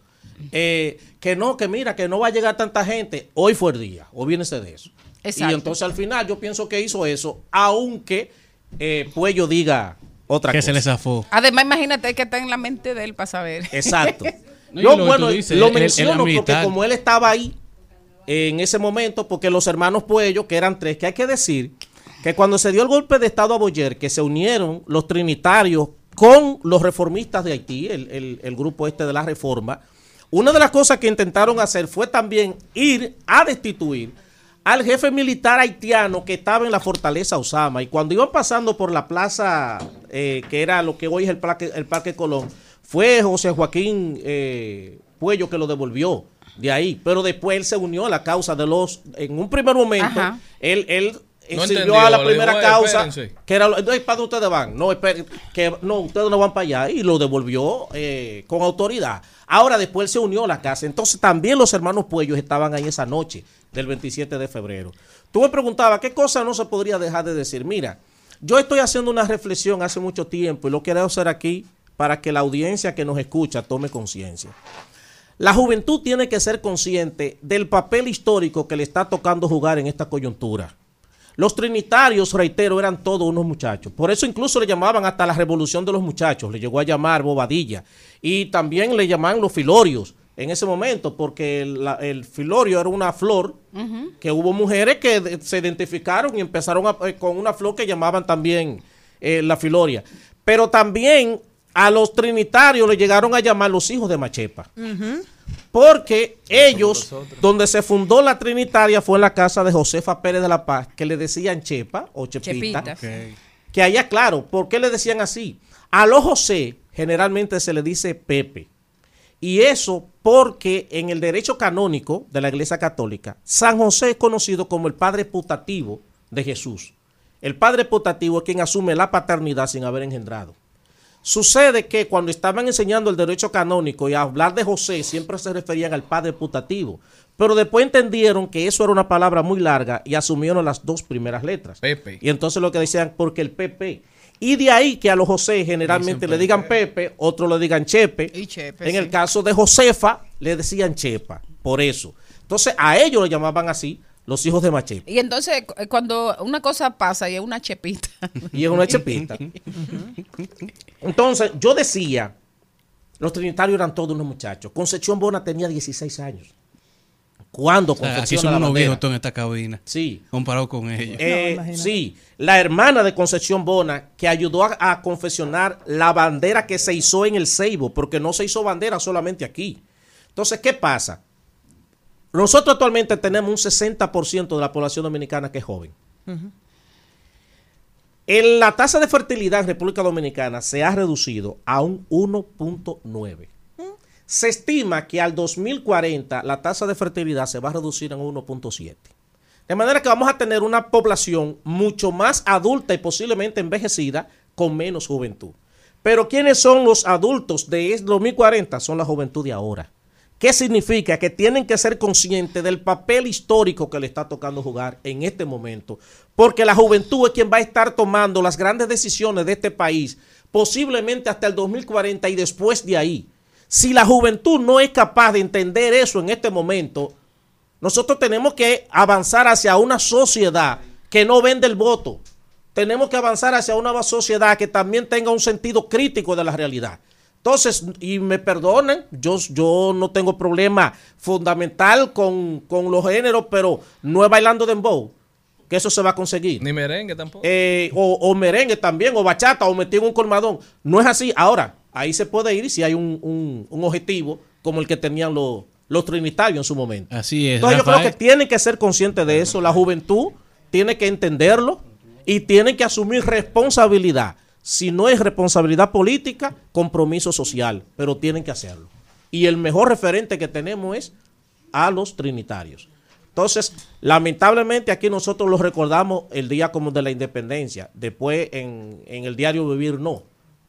Eh, que no, que mira, que no va a llegar tanta gente, hoy fue el día, olvídense de eso. Exacto. Y entonces al final yo pienso que hizo eso, aunque eh, Puello diga otra Que cosa. se le zafó. Además, imagínate que está en la mente de él para saber. Exacto. *laughs* No, Yo, lo que bueno, dices, lo menciono porque como él estaba ahí en ese momento, porque los hermanos Puello, que eran tres, que hay que decir que cuando se dio el golpe de Estado a Boyer, que se unieron los trinitarios con los reformistas de Haití, el, el- el grupo este de la reforma, una de las cosas que intentaron hacer fue también ir a destituir al jefe militar haitiano que estaba en la fortaleza Osama. Y cuando iban pasando por la plaza, eh, que era lo que hoy es el Parque, el Parque Colón, fue José Joaquín eh, Puello que lo devolvió de ahí. Pero después él se unió a la causa de los... En un primer momento, Ajá. él... él No sirvió a la primera dijo, "Eh, causa espérense". que era no, ¿para dónde ustedes van? No, esperen, que no, ustedes no van para allá y lo devolvió eh, con autoridad. Ahora después se unió a la casa. Entonces también los hermanos Puellos estaban ahí esa noche del 27 de febrero. Tú me preguntabas, ¿qué cosa no se podría dejar de decir? Mira, yo estoy haciendo una reflexión hace mucho tiempo y lo quiero hacer aquí para que la audiencia que nos escucha tome conciencia. La juventud tiene que ser consciente del papel histórico que le está tocando jugar en esta coyuntura. Los trinitarios, reitero, eran todos unos muchachos. Por eso incluso le llamaban hasta la revolución de los muchachos. Le llegó a llamar Bobadilla. Y también le llamaban los filorios en ese momento, porque el, la- el filorio era una flor que hubo mujeres que de- se identificaron y empezaron a- eh, con una flor que llamaban también eh, la filoria. Pero también a los trinitarios le llegaron a llamar los hijos de Machepa. Porque ellos, donde se fundó la Trinitaria fue en la casa de Josefa Pérez de la Paz, que le decían Chepa o Chepita. Chepita. Que allá, claro, ¿por qué le decían así? A los José generalmente se le dice Pepe. Y eso porque en el derecho canónico de la Iglesia Católica, San José es conocido como el padre putativo de Jesús. El padre putativo es quien asume la paternidad sin haber engendrado. Sucede que cuando estaban enseñando el derecho canónico y a hablar de José, siempre se referían al padre putativo. Pero después entendieron que eso era una palabra muy larga y asumieron las dos primeras letras. Pepe. Y entonces lo que decían, porque el Pepe. Y de ahí que a los José generalmente le digan Pepe, otros le digan Chepe. Y Chepe, en sí. el caso de Josefa, le decían Chepa. Por eso. Entonces a ellos le llamaban así los hijos de Machepa. Y entonces, cu- cuando una cosa pasa y es una chepita. *laughs* Y es una chepita. Entonces, yo decía, los trinitarios eran todos unos muchachos. Concepción Bona tenía 16 años. ¿Cuándo O sea, aquí confecciona somos unos viejos en esta cabina. Sí. Comparado con ellos. Eh, sí, la hermana de Concepción Bona que ayudó a, a confeccionar la bandera que se hizo en el Ceibo, porque no se hizo bandera solamente aquí. Entonces, ¿qué pasa? Nosotros actualmente tenemos un 60% de la población dominicana que es joven. En la tasa de fertilidad en República Dominicana se ha reducido a un 1.9. Se estima que al 2040 la tasa de fertilidad se va a reducir en 1.7. De manera que vamos a tener una población mucho más adulta y posiblemente envejecida con menos juventud. Pero ¿quiénes son los adultos de 2040? Son la juventud de ahora. ¿Qué significa? Que tienen que ser conscientes del papel histórico que le está tocando jugar en este momento. Porque la juventud es quien va a estar tomando las grandes decisiones de este país, posiblemente hasta el 2040 y después de ahí. Si la juventud no es capaz de entender eso en este momento, nosotros tenemos que avanzar hacia una sociedad que no vende el voto. Tenemos que avanzar hacia una sociedad que también tenga un sentido crítico de la realidad. Entonces, y me perdonen, yo, yo no tengo problema fundamental con, con los géneros, pero no es bailando dembow. que eso se va a conseguir. Ni merengue tampoco. Eh, o, o merengue también, o bachata, o metido en un colmadón. No es así. Ahora, ahí se puede ir si hay un, un- un objetivo como el que tenían los, los trinitarios en su momento. Así es. Entonces yo creo que tienen que ser conscientes de eso. La juventud tiene que entenderlo y tiene que asumir responsabilidad. Si no es responsabilidad política, compromiso social, pero tienen que hacerlo. Y el mejor referente que tenemos es a los trinitarios. Entonces, lamentablemente aquí nosotros los recordamos el día como de la independencia. Después en, en el diario Vivir no.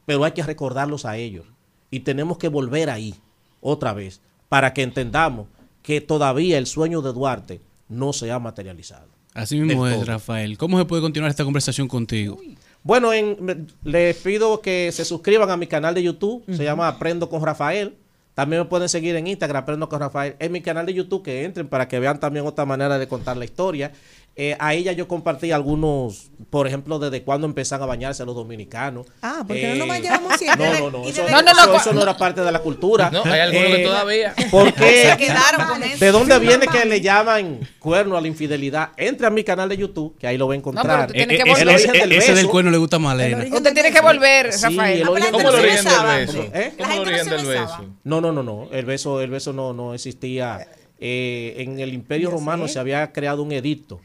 Pero hay que recordarlos a ellos. Y tenemos que volver ahí otra vez para que entendamos que todavía el sueño de Duarte no se ha materializado. Así mismo es, todo. Rafael. ¿Cómo se puede continuar esta conversación contigo? Bueno, en- les pido que se suscriban a mi canal de YouTube. Se llama Aprendo con Rafael. También me pueden seguir en Instagram, Aprendo con Rafael. En mi canal de YouTube, que entren para que vean también otra manera de contar la historia. Eh, a ella yo compartí algunos, por ejemplo, desde cuando empezaron a bañarse los dominicanos. Ah, porque no Eh, nos bañábamos siempre. *laughs* No, no, no. Eso, No, no, no, eso- no era parte de la cultura. No, hay algunos que Eh, todavía. Porque *laughs* Se quedaron con eso. ¿De dónde viene que le llaman cuerno a la infidelidad? Entre a mi canal de YouTube, que ahí lo va a No, pero encontrar. tú tienes Eh, que eh, volver. ese- del ese del beso. cuerno le gusta a Malena. Usted tiene que volver, Sí, Rafael. el origen ¿Cómo el origen beso. del beso? ¿Eh? ¿Cómo el origen no del beso? No, no, no, no. El beso, el beso no, no existía. Eh, en el Imperio Romano se había creado un edicto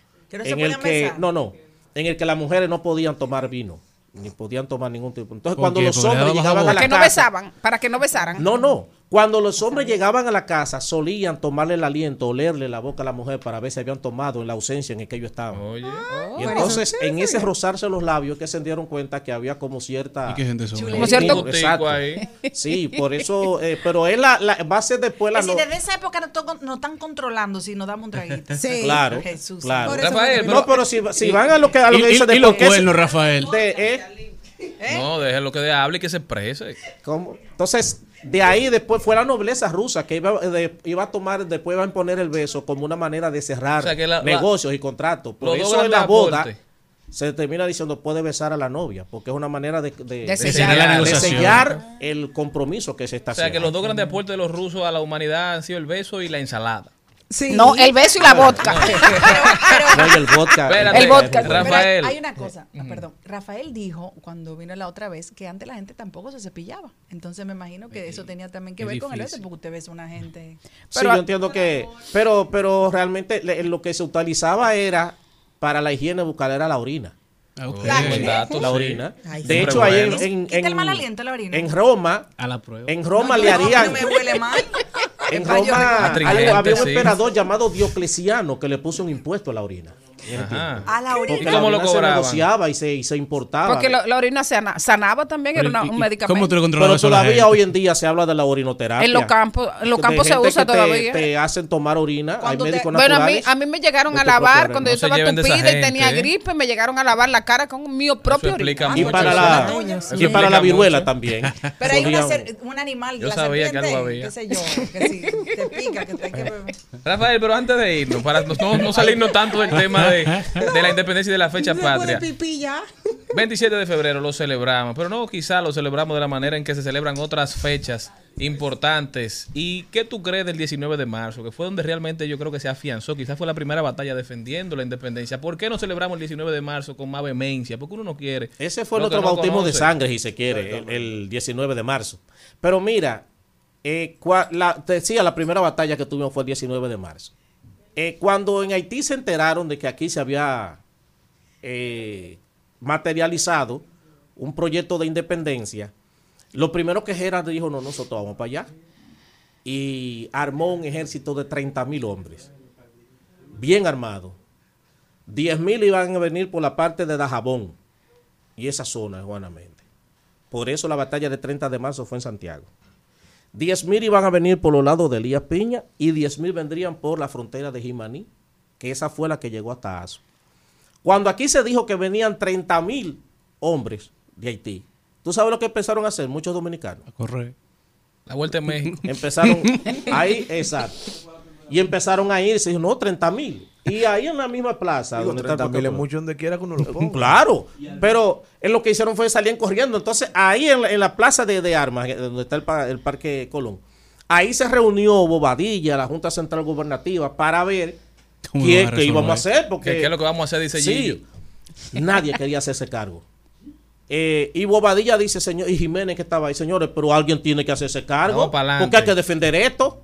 Que no se en el que no, no, en el que las mujeres no podían tomar vino ni podían tomar ningún tipo. Entonces ¿Por cuando qué? los hombres llegaban a la Que no casa, besaban, para que no besaran. no, no. Cuando los hombres llegaban a la casa, solían tomarle el aliento, olerle la boca a la mujer para ver si habían tomado en la ausencia en el que ellos estaban. Oye. y entonces, en ese rozarse los labios, que se dieron cuenta que había como cierta. ¿Y qué gente son? Como cierto- Exacto. ahí. Sí, por eso. eh, pero es la, la- va a ser después la. Es no- desde esa época nos, to- nos están controlando si nos damos un traguito. Sí. Claro, Jesús. claro. Rafael, no, pero si, si van a lo que, a lo Y, que y- dice y de los por qué se- cuernos, Rafael. de- eh, No, déjelo que hable y que se exprese. ¿Cómo? Entonces, de ahí después fue la nobleza rusa que iba, de- iba a tomar, después iba a imponer el beso como una manera de cerrar O sea, que la- la- negocios y contratos. Por eso en la boda se termina diciendo puede besar a la novia, porque es una manera de, de, De sellar la de negociación. sellar el compromiso que se está O sea, que haciendo. los dos grandes aportes de los rusos a la humanidad han sido el beso y la ensalada. Sí. No, el beso y la vodka. *laughs* No, y el vodka. Espérate, El vodka. Pero Rafael. hay una cosa, ah, perdón. Rafael dijo cuando vino la otra vez que antes la gente tampoco se cepillaba. Entonces me imagino que eso tenía también que es ver con el beso, porque usted ves una gente. Sí, Pero- yo entiendo que, pero, pero realmente le- lo que se utilizaba era para la higiene bucal era la orina. La- Buen dato, La sí. orina. Ay, de hecho, ahí en, Bueno. en, Quita el en- mal aliento la orina. en Roma, A la prueba. en Roma No, le no, harían. no me huele mal. *laughs* En Roma había un emperador llamado Diocleciano que le puso un impuesto a la orina. Ajá. A la Porque ¿Y orina. la lo se negociaba y se, y se importaba. Porque lo- la orina sana- sanaba también, era una- ¿y- un medicamento. ¿Cómo tú Pero todavía hoy en día se habla de la orinoterapia. En los campos, en los campos se usa que te- todavía. Te hacen tomar orina. Hay Cuando te- médicos Bueno, a mí, a mí me llegaron a lavar cuando No yo se estaba tupida y tenía ¿eh? gripe, me llegaron a lavar la cara con mi propio orina. Y para la, explica y para la mucho. viruela también. *laughs* Pero hay una un animal, Yo la sabía que algo había. qué sé yo, que si te pica, que te hay que... Rafael, pero antes de irnos, para no, no salirnos *laughs* tanto del tema de, *laughs* de la independencia y de la fecha Se patria. pipí ya. *laughs* 27 de febrero lo celebramos, pero no quizá lo celebramos de la manera en que se celebran otras fechas importantes. ¿Y qué tú crees del 19 de marzo? Que fue donde realmente yo creo que se afianzó, quizás fue la primera batalla defendiendo la independencia. ¿Por qué no celebramos el 19 de marzo con más vehemencia? Porque uno no quiere. Ese fue nuestro no bautismo de sangre, si se quiere, el, el 19 de marzo. Pero mira, eh, cua- la, te decía, la primera batalla que tuvimos fue el 19 de marzo. Eh, cuando en Haití se enteraron de que aquí se había eh, materializado un proyecto de independencia, lo primero que Gerard dijo, no, nosotros vamos para allá. Y armó un ejército de 30 mil hombres, bien armado. 10 mil iban a venir por la parte de Dajabón y esa zona, Juanamente. Por eso la batalla de 30 de marzo fue en Santiago. 10 mil iban a venir por los lados de Elías Piña y 10 mil vendrían por la frontera de Jimaní, que esa fue la que llegó hasta Azo. Cuando aquí se dijo que venían 30 mil hombres de Haití, ¿tú sabes lo que empezaron a hacer muchos dominicanos? Correcto. La vuelta en *laughs* México. Empezaron *laughs* ahí, exacto. Y empezaron a ir, se dijo, no, 30 mil. Y ahí en la misma plaza. Digo, donde está el 30 mil es mucho donde quiera que uno lo ponga. Claro, pero en lo que hicieron fue salían corriendo. Entonces, ahí en la, en la plaza de, de armas, eh, donde está el, pa- el Parque Colón, ahí se reunió Bobadilla, la Junta Central Gubernativa, para ver *laughs* ¿Cómo lo ¿Qué, a qué íbamos a hacer? Porque, ¿Qué, qué es lo que vamos a hacer? Dice Sí. Gillo. Nadie quería hacerse cargo. Eh, y Bobadilla dice, señor, y Jiménez que estaba ahí, señores, pero alguien tiene que hacerse cargo. Porque hay que defender esto.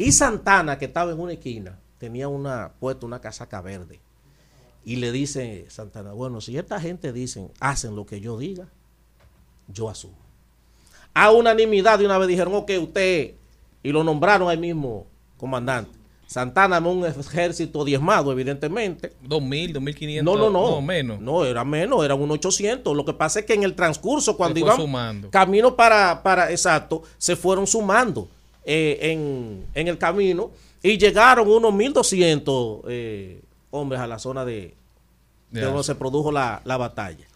Y Santana, que estaba en una esquina, tenía una puesta una casaca verde. Y le dice Santana, bueno, si esta gente dicen, hacen lo que yo diga, yo asumo. A unanimidad de una vez dijeron, ok, usted, y lo nombraron ahí mismo comandante. Santana armó un ejército diezmado, evidentemente. 2000, 2500. No, no, no. No, menos. No, era menos, eran un 800. Lo que pasa es que en el transcurso, cuando iban sumando. camino para, para, exacto, se fueron sumando eh, en, en el camino y llegaron unos 1200 eh, hombres a la zona de, donde se produjo la, la batalla.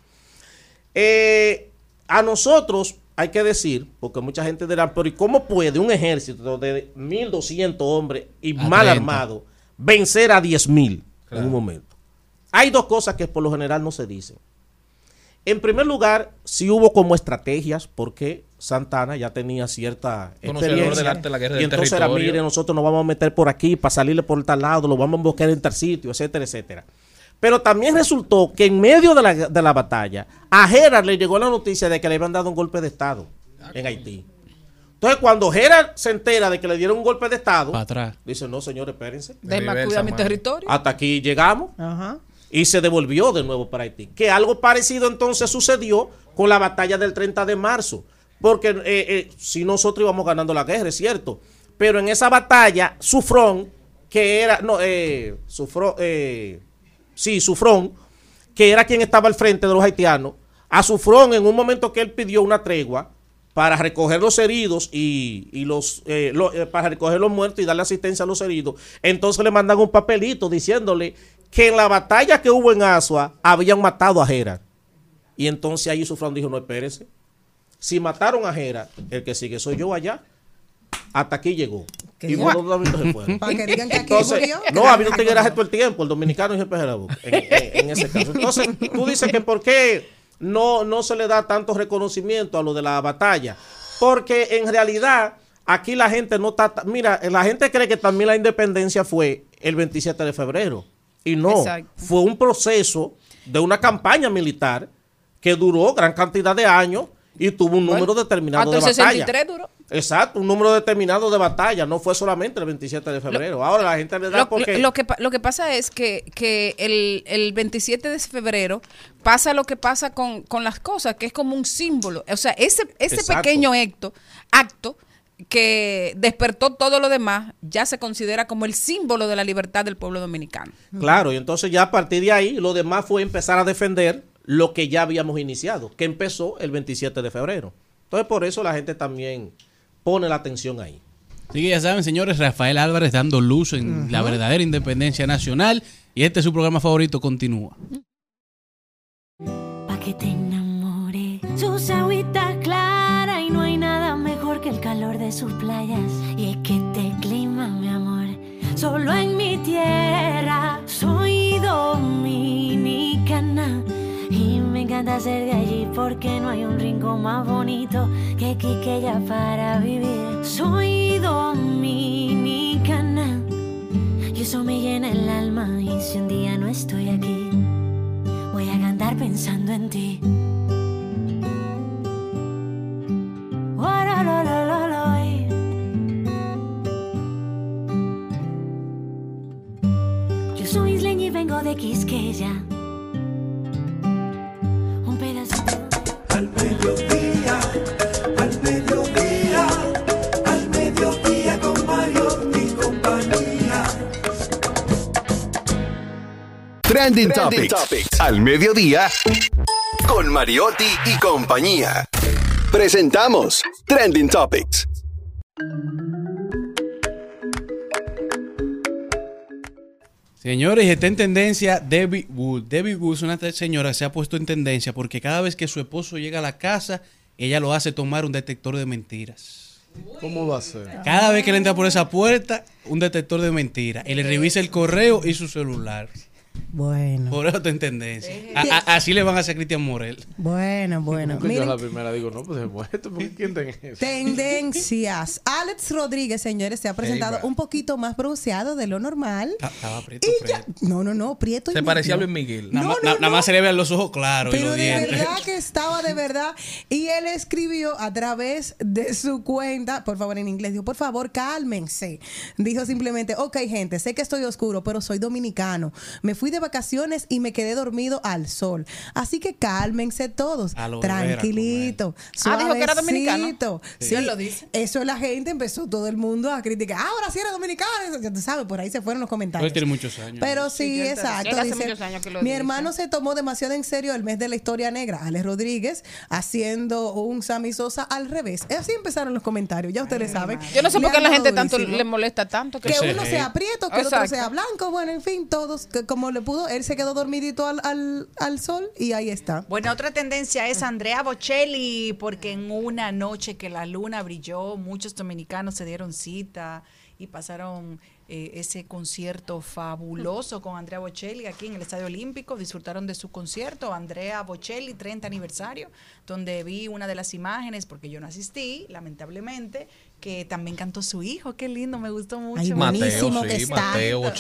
Eh, a nosotros hay que decir, porque mucha gente dirá, pero ¿y cómo puede un ejército de 1.200 hombres y mal 30. armado vencer a 10.000 en un momento? Hay dos cosas que por lo general no se dicen. En primer lugar, sí hubo como estrategias, porque Santana ya tenía cierta Conocedor experiencia. del arte de la guerra y entonces era, mire, nosotros nos vamos a meter por aquí para salirle por tal lado, lo vamos a buscar en tal sitio, etcétera, etcétera. Pero también resultó que en medio de la, de la batalla, a Gerard le llegó la noticia de que le habían dado un golpe de Estado en Haití. Entonces, cuando Gerard se entera de que le dieron un golpe de Estado, atrás. dice, no, señores, espérense. Mi territorio. Hasta aquí llegamos Ajá. Y se devolvió de nuevo para Haití. Que algo parecido entonces sucedió con la batalla del 30 de marzo. Porque eh, eh, si nosotros íbamos ganando la guerra, es cierto. Pero en esa batalla, Sufrón, que era, no, eh, Sufrón, eh, sí, Sufrón, que era quien estaba al frente de los haitianos, a Sufrón en un momento que él pidió una tregua para recoger los heridos y, y los eh, eh, para recoger los muertos y darle asistencia a los heridos, entonces le mandan un papelito diciéndole que en la batalla que hubo en Asua habían matado a Gerard. Y entonces ahí Sufrón dijo, no, espérese. Si mataron a Gerard, el que sigue soy yo allá. Hata aquí llegó. Y los se fueron. Para que digan que aquí Entonces, murió. no, había un tigueraje todo el tiempo. El dominicano siempre se la busca, en, en- en ese caso. Entonces, tú dices que por qué no, no se le da tanto reconocimiento a lo de la batalla. Porque en realidad aquí la gente no está... Mira, la gente cree que también la independencia fue el 27 de febrero. Y no, Exacto. fue un proceso de una campaña militar que duró gran cantidad de años y tuvo un número determinado Hasta de batallas. 63 duró. Exacto, un número determinado de batallas, no fue solamente el 27 de febrero. Ahora la gente le da Lo, porque... lo- que, lo que pasa es que, que el, el 27 de febrero pasa lo que pasa con, con las cosas, que es como un símbolo. O sea, ese, ese Exacto. pequeño acto, acto que despertó todo lo demás, ya se considera como el símbolo de la libertad del pueblo dominicano. Claro, y entonces ya a partir de ahí lo demás fue empezar a defender lo que ya habíamos iniciado, que empezó el 27 de febrero. Entonces por eso la gente también pone la atención ahí. Así que ya saben, señores, Rafael Álvarez dando luz en la verdadera independencia nacional. Y este es su programa favorito, continúa. Sus playas. Y es que este clima, mi amor, solo en mi tierra. Soy dominicana y me encanta ser de allí porque no hay un rincón más bonito que Quiqueya para vivir. Soy dominicana y eso me llena el alma. Y si un día no estoy aquí, voy a cantar pensando en ti. Guaralolololoy. Yo vengo de Quisqueya. Un pedacito. Al mediodía, al mediodía, al mediodía con Mario y compañía. Trending, Topics. Al mediodía. Con Mariotti y compañía. Presentamos Trending Topics. Señores, está en tendencia Debbie Wood. Debbie Wood es una señora que se ha puesto en tendencia porque cada vez que su esposo llega a la casa, ella lo hace tomar un detector de mentiras. ¿Cómo va a ser? Cada vez que le entra por esa puerta, un detector de mentiras. Y le revisa el correo y su celular. Bueno, Por eso está en tendencia. A- a- así le van a hacer a Cristian Morel. bueno, bueno. Yo Miren, la primera digo, no, pues es muerto, porque ¿quién tiene eso? tendencias. Alex Rodríguez, señores, se ha presentado un poquito más bronceado de lo normal. Ta- Estaba prieto, Y ya, no, no, no, prieto y Se parecía a. Luis Miguel. Nada, No, más- no, na- nada no. más se le vean los ojos claros y Pero los de dientes. verdad que estaba de verdad. Y él escribió a través de su cuenta, por favor en inglés, dijo, por favor, cálmense. Dijo simplemente, ok gente, sé que estoy oscuro, pero soy dominicano. Me fui de vacaciones y me quedé dormido al sol. Así que cálmense todos. A lo vera, Tranquilito. Ah, dijo que era dominicano. Sí. Él lo dice. Eso la gente empezó todo el mundo a criticar. Ah, ahora sí era dominicano. Ya tú sabes, por ahí se fueron los comentarios. Él tiene muchos años. Pero sí, exacto. Él hace dice, muchos años que lo mi dice. hermano se tomó demasiado en serio el mes de la historia negra. Alex Rodríguez haciendo un Sammy Sosa al revés. Así empezaron los comentarios, ya ustedes saben. Yo no sé por qué la gente tanto le molesta tanto. Que Ese uno sea prieto, que el otro sea blanco, bueno, en fin, todos, que como le pudo, él se quedó dormidito al, al, al sol y ahí está. Bueno, otra tendencia es Andrea Bocelli, porque en una noche que la luna brilló, muchos dominicanos se dieron cita y pasaron eh, ese concierto fabuloso con Andrea Bocelli aquí en el Estadio Olímpico. Disfrutaron de su concierto, Andrea Bocelli, 30 aniversario, donde vi una de las imágenes, porque yo no asistí, lamentablemente, que también cantó su hijo. Qué lindo, me gustó mucho. Ay, Mateo, que sí, está. Mateo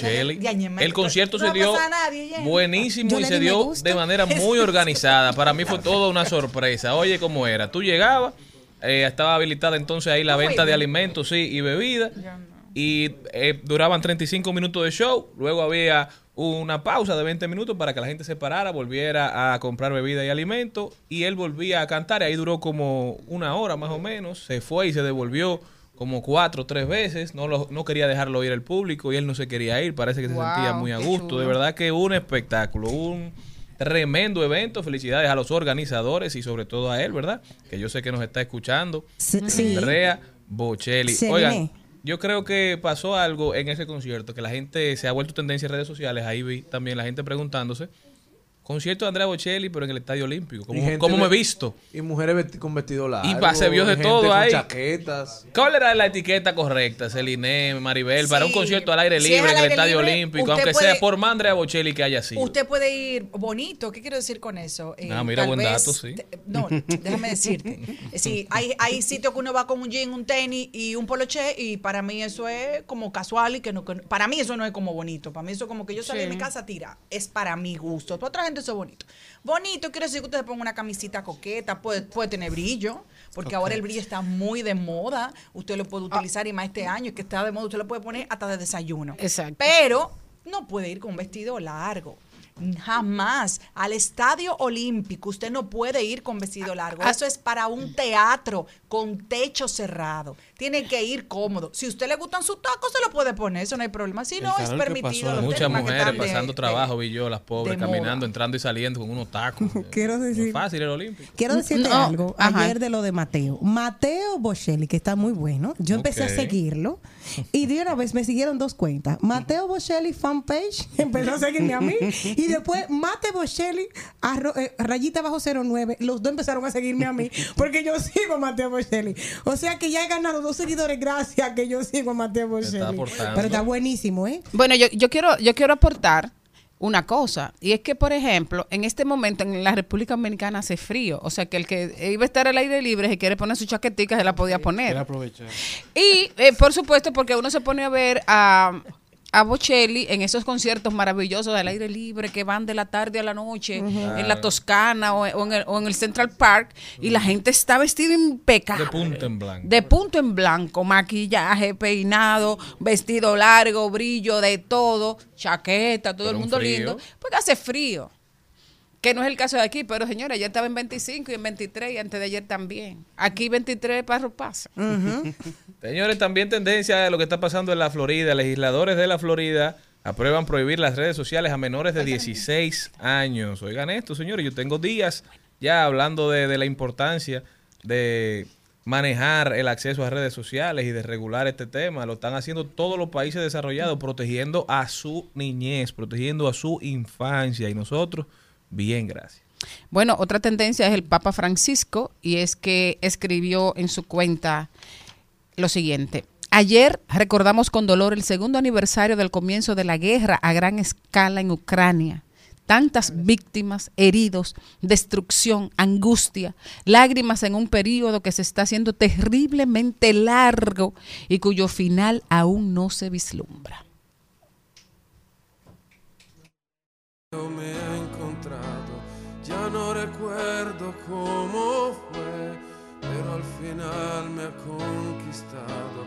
El concierto no se dio nadie, buenísimo Yo y se dio de manera *laughs* muy organizada. Para mí fue toda una sorpresa. Oye, ¿cómo era? Tú llegabas, eh, estaba habilitada entonces ahí la venta de alimentos sí, y bebidas. Y eh, duraban 35 minutos de show. Luego había una pausa de 20 minutos para que la gente se parara, volviera a comprar bebida y alimentos. Y él volvía a cantar. Y ahí duró como una hora más o menos. Se fue y se devolvió como cuatro o tres veces. No, lo- no quería dejarlo ir el público y él no se quería ir. Parece que se Wow, sentía muy a gusto. De verdad que un espectáculo, un tremendo evento. Felicidades a los organizadores y sobre todo a él, ¿verdad? Que yo sé que nos está escuchando. Sí. Andrea Bocelli. Se Oigan. Yo creo que pasó algo en ese concierto, que la gente se ha vuelto tendencia en redes sociales. Ahí vi también la gente preguntándose. Concierto de Andrea Bocelli, pero en el Estadio Olímpico. ¿Cómo, me he visto? Y mujeres vesti- con vestido largo. Y pa- se vio de todo ahí. chaquetas. ¿Cuál era la etiqueta correcta, Celine, Maribel, para un concierto al aire Si libre es al en el aire Estadio libre, Olímpico, aunque puede- sea por más Andrea Bocelli que haya sido? Usted puede ir bonito. ¿Qué quiero decir con eso? Eh, Ah, mira, tal buen vez- dato, sí. te- No, déjame decirte. Sí, hay, hay sitios que uno va con un jean, un tenis y un poloche y para mí eso es como casual y que no, que para mí eso no es como bonito. Para mí eso es como que yo salí de mi casa tira. Es para mi gusto. Para otra gente eso es bonito. Bonito quiere decir que usted se ponga una camisita coqueta, puede, puede tener brillo, porque ahora el brillo está muy de moda. Usted lo puede utilizar y más este año que está de moda, usted lo puede poner hasta de desayuno. Exacto. Pero no puede ir con un vestido largo. Jamás. Al estadio olímpico usted no puede ir con vestido largo. ah. Eso es para un teatro con techo cerrado. Tiene que ir cómodo. Si a usted le gustan sus tacos, se lo puede poner. Eso no hay problema. Si no, es permitido. Muchas mujeres pasando de- trabajo, vi yo, las pobres, caminando, moda. entrando y saliendo con unos tacos. *laughs* Quiero No es decir, fácil el Olímpico. Quiero decirte No, algo ajá. ayer de lo de Mateo. Mateo Bocelli, que está muy bueno. Yo empecé a seguirlo y de una vez me siguieron dos cuentas. Mateo Bocelli fanpage *laughs* empezó a seguirme a mí y *laughs* después Mate Bocelli arro- eh, rayita bajo 09. Los dos empezaron a seguirme a mí *laughs* porque yo sigo a Mateo Bocelli. O sea que ya he ganado dos seguidores gracias a que yo sigo a Mateo Bocelli. aportando. Pero está buenísimo, ¿eh? Bueno, yo, yo quiero yo quiero aportar una cosa y es que por ejemplo en este momento en la República Dominicana hace frío, o sea que el que iba a estar al aire libre si quiere poner su chaquetica se la podía poner. Y eh, por supuesto, porque uno se pone a ver a, a Bocelli en esos conciertos maravillosos al aire libre que van de la tarde a la noche en la Toscana o, o en el, o en el Central Park y la gente está vestida impecable. De punta en blanco. De punto en blanco, maquillaje, peinado, vestido largo, brillo, de todo, chaqueta, todo Pero el un mundo lindo, porque hace frío. Que no es el caso de aquí, pero señora, ayer estaba en 25 y en 23 y antes de ayer también. Aquí 23 para pasa. *laughs* Señores, también tendencia de lo que está pasando en la Florida. Legisladores de la Florida aprueban prohibir las redes sociales a menores de 16 años. Oigan esto, señores, yo tengo días ya hablando de, de la importancia de manejar el acceso a redes sociales y de regular este tema. Lo están haciendo todos los países desarrollados, protegiendo a su niñez, protegiendo a su infancia. Y nosotros, bien, gracias. Bueno, otra tendencia es el Papa Francisco y es que escribió en su cuenta lo siguiente. Ayer recordamos con dolor el segundo aniversario del comienzo de la guerra a gran escala en Ucrania. Tantas víctimas, heridos, destrucción, angustia, lágrimas en un periodo que se está haciendo terriblemente largo y cuyo final aún no se vislumbra. Yo me he encontrado, ya no recuerdo cómo fue, pero al final me ha conquistado.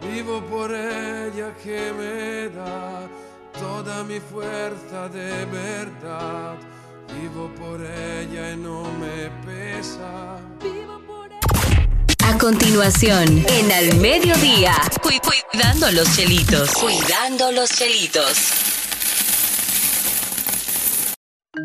Vivo por ella que me da toda mi fuerza de verdad. Vivo por ella y no me pesa. A continuación, en Al Mediodía, cu- cuidando los chelitos. Cuidando los chelitos. Así.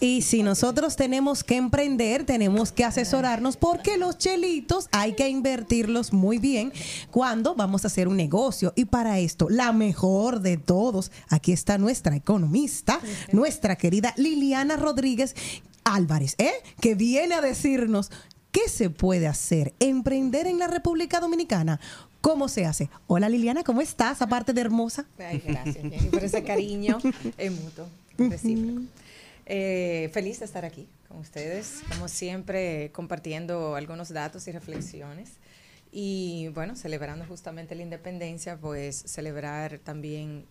Y si nosotros tenemos que emprender, tenemos que asesorarnos porque los chelitos hay que invertirlos muy bien cuando vamos a hacer un negocio. Y para esto, la mejor de todos, aquí está nuestra economista, nuestra querida Liliana Rodríguez Álvarez, ¿eh? que viene a decirnos qué se puede hacer, emprender en la República Dominicana. ¿Cómo se hace? Hola Liliana, ¿cómo estás? Aparte de hermosa. Ay, gracias, Jenny, por ese cariño es mutuo, recíproco. Eh, feliz de estar aquí con ustedes, como siempre, compartiendo algunos datos y reflexiones. Y bueno, celebrando justamente la independencia, pues celebrar también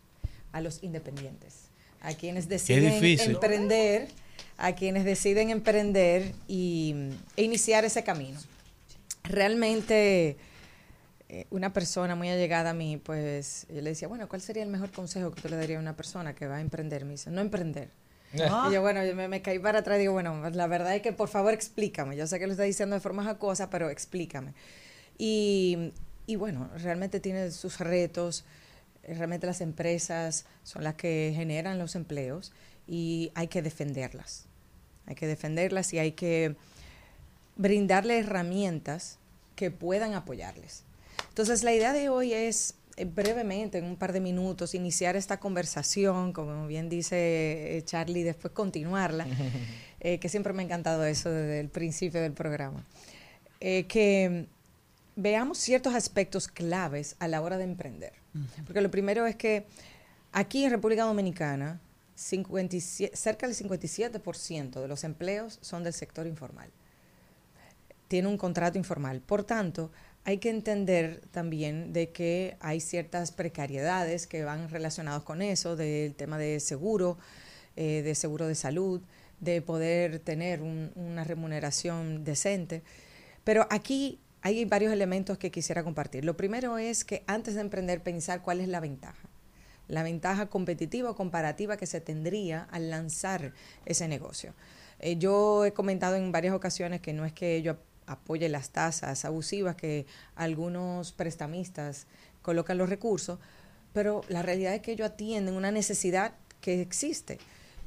a los independientes, a quienes deciden emprender, a quienes deciden emprender y, e iniciar ese camino. Realmente eh, una persona muy allegada a mí, pues yo le decía, bueno, ¿cuál sería el mejor consejo que tú le darías a una persona que va a emprender? Me dice, no emprender. Ah. Y yo, bueno, yo me, me caí para atrás y digo, bueno, la verdad es que por favor explícame. Yo sé que lo está diciendo de forma jacosa, pero explícame. Y, y bueno, realmente tiene sus retos. eh, Realmente las empresas son las que generan los empleos y hay que defenderlas. Hay que defenderlas y hay que brindarle herramientas que puedan apoyarles. Entonces, la idea de hoy es eh, brevemente, en un par de minutos, iniciar esta conversación, como bien dice eh, Charlie, después continuarla, *laughs* eh, que siempre me ha encantado eso desde el principio del programa. Eh, que veamos ciertos aspectos claves a la hora de emprender. Porque lo primero es que aquí en República Dominicana, 57 cerca del 57% de los empleos son del sector informal. Tiene un contrato informal. Por tanto, hay que entender también de que hay ciertas precariedades que van relacionadas con eso, del tema de seguro, eh, de seguro de salud, de poder tener un- una remuneración decente. Pero aquí hay varios elementos que quisiera compartir. Lo primero es que antes de emprender, pensar cuál es la ventaja. La ventaja competitiva o comparativa que se tendría al lanzar ese negocio. Eh, yo he comentado en varias ocasiones que no es que yo ap- apoye las tasas abusivas que algunos prestamistas colocan los recursos, pero la realidad es que ellos atienden una necesidad que existe.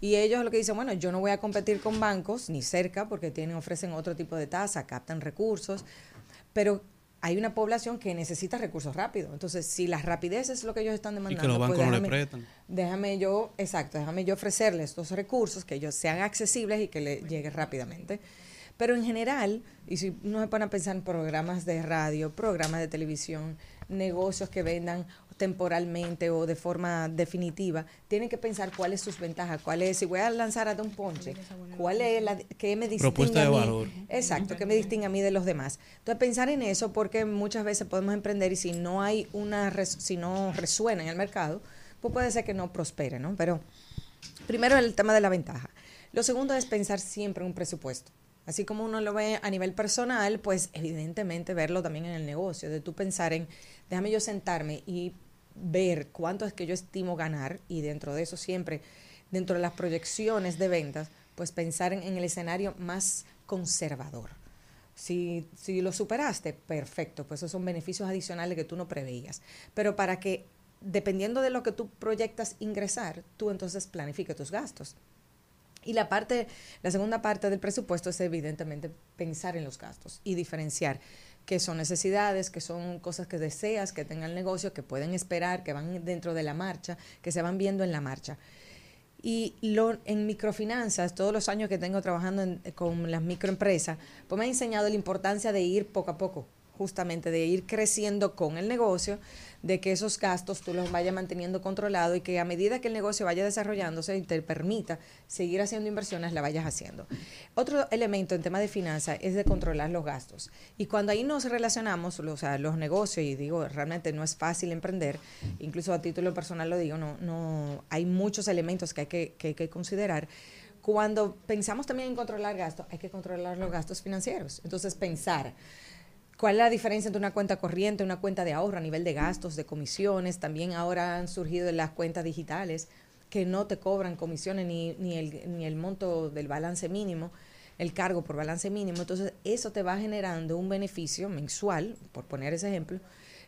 Y ellos lo que dicen, bueno, yo no voy a competir con bancos ni cerca porque tienen, ofrecen otro tipo de tasa, captan recursos, pero hay una población que necesita recursos rápidos. Entonces, si la rapidez es lo que ellos están Y demandando, que los pues no le déjame- prestan. déjame yo, exacto, déjame yo ofrecerles estos recursos que ellos sean accesibles y que le llegue rápidamente. Pero en general, y si uno se pone a pensar en programas de radio, programas de televisión, negocios que vendan temporalmente o de forma definitiva, tienen que pensar cuáles sus ventajas, cuál es, si voy a lanzar hasta un ponche, cuál es la, qué me distingue Propuesta a mí. valor. Exacto, que me distingue a mí de los demás. Entonces, pensar en eso porque muchas veces podemos emprender y si no hay una, res- si no resuena en el mercado, pues puede ser que no prospere, ¿no? Pero primero el tema de la ventaja. Lo segundo es pensar siempre en un presupuesto. Así como uno lo ve a nivel personal, pues evidentemente verlo también en el negocio, de tú pensar en, déjame yo sentarme y ver cuánto es que yo estimo ganar y dentro de eso siempre, dentro de las proyecciones de ventas, pues pensar en, en el escenario más conservador. Si, si lo superaste, perfecto, pues esos son beneficios adicionales que tú no preveías. Pero para que, dependiendo de lo que tú proyectas ingresar, tú entonces planifiques tus gastos. Y la parte, la segunda parte del presupuesto es evidentemente pensar en los gastos y diferenciar qué son necesidades, qué son cosas que deseas que tenga el negocio, que pueden esperar, que van dentro de la marcha, que se van viendo en la marcha. Y lo, en microfinanzas, todos los años que tengo trabajando en- con las microempresas, pues me ha enseñado la importancia de ir poco a poco, justamente de ir creciendo con el negocio, de que esos gastos tú los vayas manteniendo controlados y que a medida que el negocio vaya desarrollándose y te permita seguir haciendo inversiones, la vayas haciendo. Otro elemento en tema de finanzas es de controlar los gastos. Y cuando ahí nos relacionamos, o sea, los negocios, y digo, realmente no es fácil emprender, incluso a título personal lo digo, no, no, hay muchos elementos que hay que, que hay que considerar. Cuando pensamos también en controlar gastos, hay que controlar los gastos financieros. Entonces, pensar ¿Cuál es la diferencia entre una cuenta corriente y una cuenta de ahorro a nivel de gastos, de comisiones? También ahora han surgido las cuentas digitales que no te cobran comisiones ni, ni, el, ni el monto del balance mínimo, el cargo por balance mínimo. Entonces, eso te va generando un beneficio mensual, por poner ese ejemplo,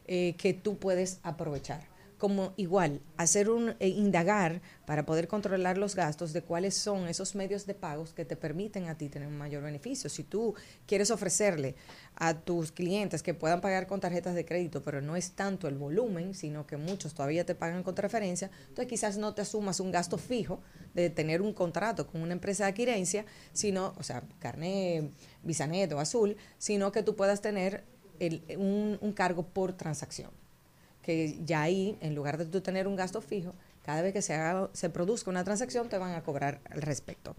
eh, que tú puedes aprovechar. Como igual, hacer un eh, indagar para poder controlar los gastos de cuáles son esos medios de pagos que te permiten a ti tener un mayor beneficio. Si tú quieres ofrecerle a tus clientes que puedan pagar con tarjetas de crédito, pero no es tanto el volumen, sino que muchos todavía te pagan con transferencia, entonces quizás no te asumas un gasto fijo de tener un contrato con una empresa de adquirencia, sino, o sea, carné, Bisanet o Azul, sino que tú puedas tener el- un cargo por transacción que ya ahí, en lugar de tú tener un gasto fijo, cada vez que se, haga, se produzca una transacción, te van a cobrar al respecto.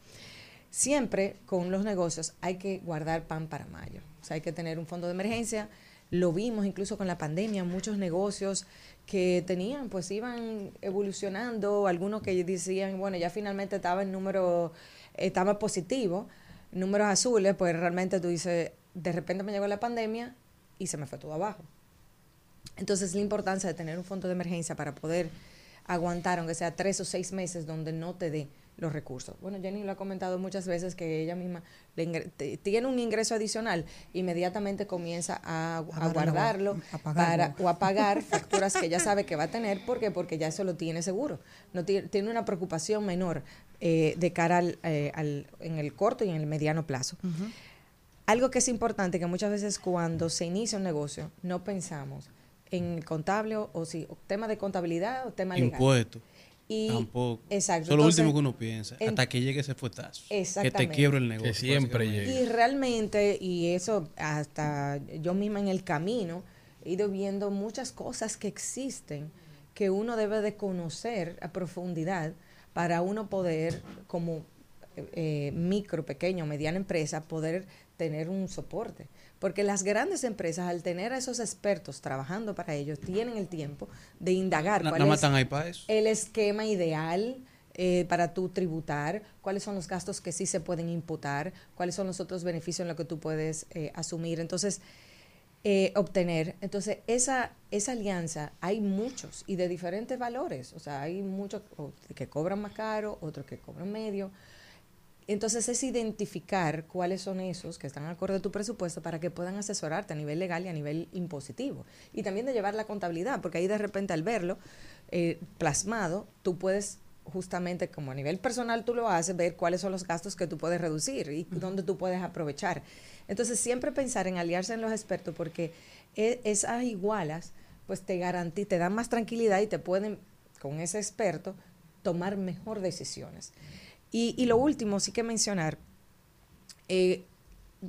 Siempre con los negocios hay que guardar pan para mayo. O sea, hay que tener un fondo de emergencia. Lo vimos incluso con la pandemia, muchos negocios que tenían, pues iban evolucionando, algunos que decían, bueno, ya finalmente estaba el número, estaba positivo, números azules, pues realmente tú dices, de repente me llegó la pandemia y se me fue todo abajo. Entonces, la importancia de tener un fondo de emergencia para poder aguantar, aunque sea tres o seis meses, donde no te dé los recursos. Bueno, Jenny lo ha comentado muchas veces que ella misma le tiene un ingreso adicional, inmediatamente comienza a, guardarlo a para, o a pagar facturas que ya sabe que va a tener. ¿Por qué? Porque ya eso lo tiene seguro. No tiene, tiene una preocupación menor eh, de cara al, eh, al- en el corto y en el mediano plazo. Algo que es importante, que muchas veces cuando se inicia un negocio, no pensamos en el contable o, o si o tema de contabilidad o tema legal. Impuestos. Y- Tampoco. Exacto. Eso es lo último que uno piensa. en- hasta que llegue ese fuetazo. Que te quiebra el negocio. Que siempre básicamente. Y realmente, y eso hasta yo misma en el camino, he ido viendo muchas cosas que existen que uno debe de conocer a profundidad para uno poder, como eh, micro, pequeño, mediana empresa, poder tener un soporte. Porque las grandes empresas, al tener a esos expertos trabajando para ellos, tienen el tiempo de indagar cuál es eso. el esquema ideal eh, para tú tributar, cuáles son los gastos que sí se pueden imputar, cuáles son los otros beneficios en los que tú puedes eh, asumir. Entonces, eh, obtener. Entonces, esa, esa alianza, hay muchos y de diferentes valores. O sea, hay muchos que cobran más caro, otros que cobran medio. Entonces es identificar cuáles son esos que están acorde a tu presupuesto para que puedan asesorarte a nivel legal y a nivel impositivo. Y también de llevar la contabilidad, porque ahí de repente al verlo eh, plasmado, tú puedes justamente como a nivel personal tú lo haces, ver cuáles son los gastos que tú puedes reducir y dónde tú puedes aprovechar. Entonces siempre pensar en aliarse en los expertos porque e- esas igualas pues te garanti te dan más tranquilidad y te pueden con ese experto tomar mejor decisiones. Y, y lo último, sí que mencionar, eh,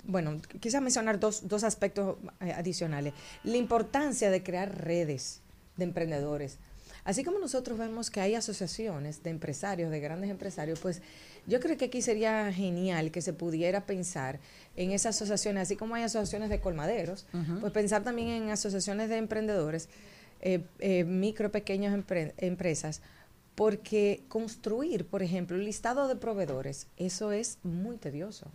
bueno, quizás mencionar dos, dos aspectos eh, adicionales. La importancia de crear redes de emprendedores. Así como nosotros vemos que hay asociaciones de empresarios, de grandes empresarios, pues yo creo que aquí sería genial que se pudiera pensar en esas asociaciones, así como hay asociaciones de colmaderos, pues pensar también en asociaciones de emprendedores, eh, eh, micro, pequeñas empre- empresas, porque construir, por ejemplo, un listado de proveedores, eso es muy tedioso.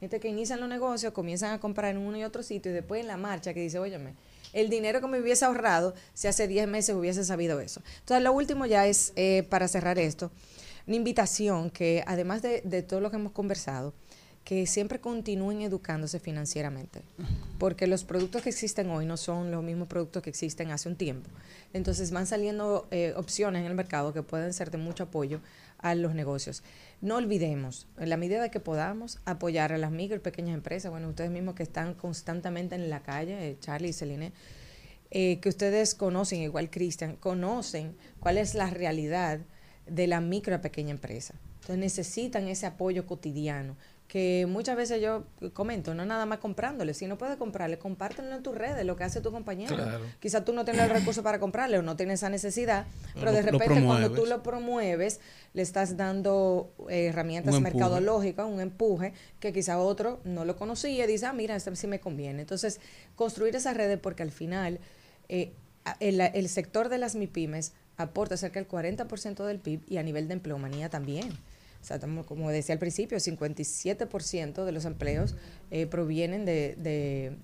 Gente que inician los negocios, comienzan a comprar en uno y otro sitio y después en la marcha que dice, óyeme, el dinero que me hubiese ahorrado si hace 10 meses hubiese sabido eso. Entonces, lo último ya es, eh, para cerrar esto, una invitación que además de, de todo lo que hemos conversado, que siempre continúen educándose financieramente, porque los productos que existen hoy no son los mismos productos que existen hace un tiempo. Entonces van saliendo eh, opciones en el mercado que pueden ser de mucho apoyo a los negocios. No olvidemos, en la medida que podamos, apoyar a las micro y pequeñas empresas. Bueno, ustedes mismos que están constantemente en la calle, eh, Charlie y Celine, eh, que ustedes conocen, igual Cristian, conocen cuál es la realidad de la micro a pequeña empresa. Entonces necesitan ese apoyo cotidiano que muchas veces yo comento, no nada más comprándole, si no puedes comprarle, compártelo en tus redes, lo que hace tu compañero. Claro. Quizás tú no tienes el recurso para comprarle o no tienes esa necesidad, pero de Lo- repente cuando tú lo promueves, le estás dando eh, herramientas Un mercadológicas, un empuje que quizá otro no lo conocía y dice, ah, mira, este sí me conviene. Entonces, construir esas redes porque al final eh, el, el sector de las MIPIMES aporta cerca del 40% del PIB y a nivel de empleomanía también. Como decía al principio, 57% de los empleos eh, provienen de-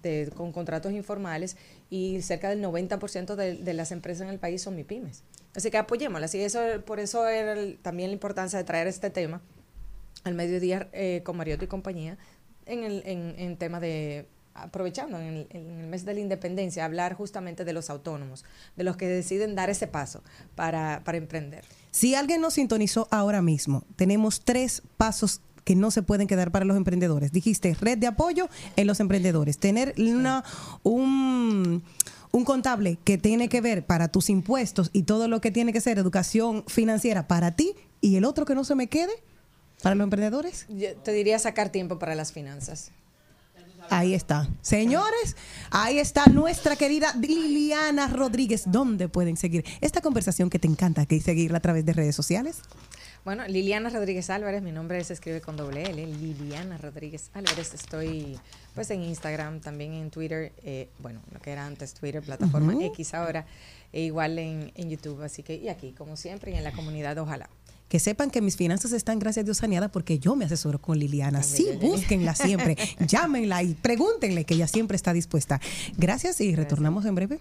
de- con contratos informales y cerca del 90% de, de las empresas en el país son MIPIMES. Así que apoyémoslas. Y eso, por eso era el- también la importancia de traer este tema al mediodía eh, con Mariotti y compañía en el en, en tema de aprovechando en el, en el mes de la independencia hablar justamente de los autónomos de los que deciden dar ese paso para, para emprender Si alguien nos sintonizó ahora mismo, tenemos tres pasos que no se pueden quedar para los emprendedores. Dijiste red de apoyo en los emprendedores, tener una un un contable que tiene que ver para tus impuestos y todo lo que tiene que ser educación financiera para ti y el otro que no se me quede para los emprendedores. Yo te diría sacar tiempo para las finanzas Ahí está. Señores, ahí está nuestra querida Liliana Rodríguez. ¿Dónde pueden seguir esta conversación que te encanta que seguirla a través de redes sociales? Bueno, Liliana Rodríguez Álvarez, mi nombre se escribe con doble L, Liliana Rodríguez Álvarez. Estoy pues en Instagram, también en Twitter, eh, bueno, lo que era antes Twitter, plataforma. X ahora, e igual en, en YouTube. Así que, y aquí, como siempre, y en la comunidad, ojalá. Que sepan que mis finanzas están, gracias a Dios, saneadas porque yo me asesoro con Liliana. Sí, búsquenla siempre, *laughs* llámenla y pregúntenle que ella siempre está dispuesta. Gracias y retornamos en breve.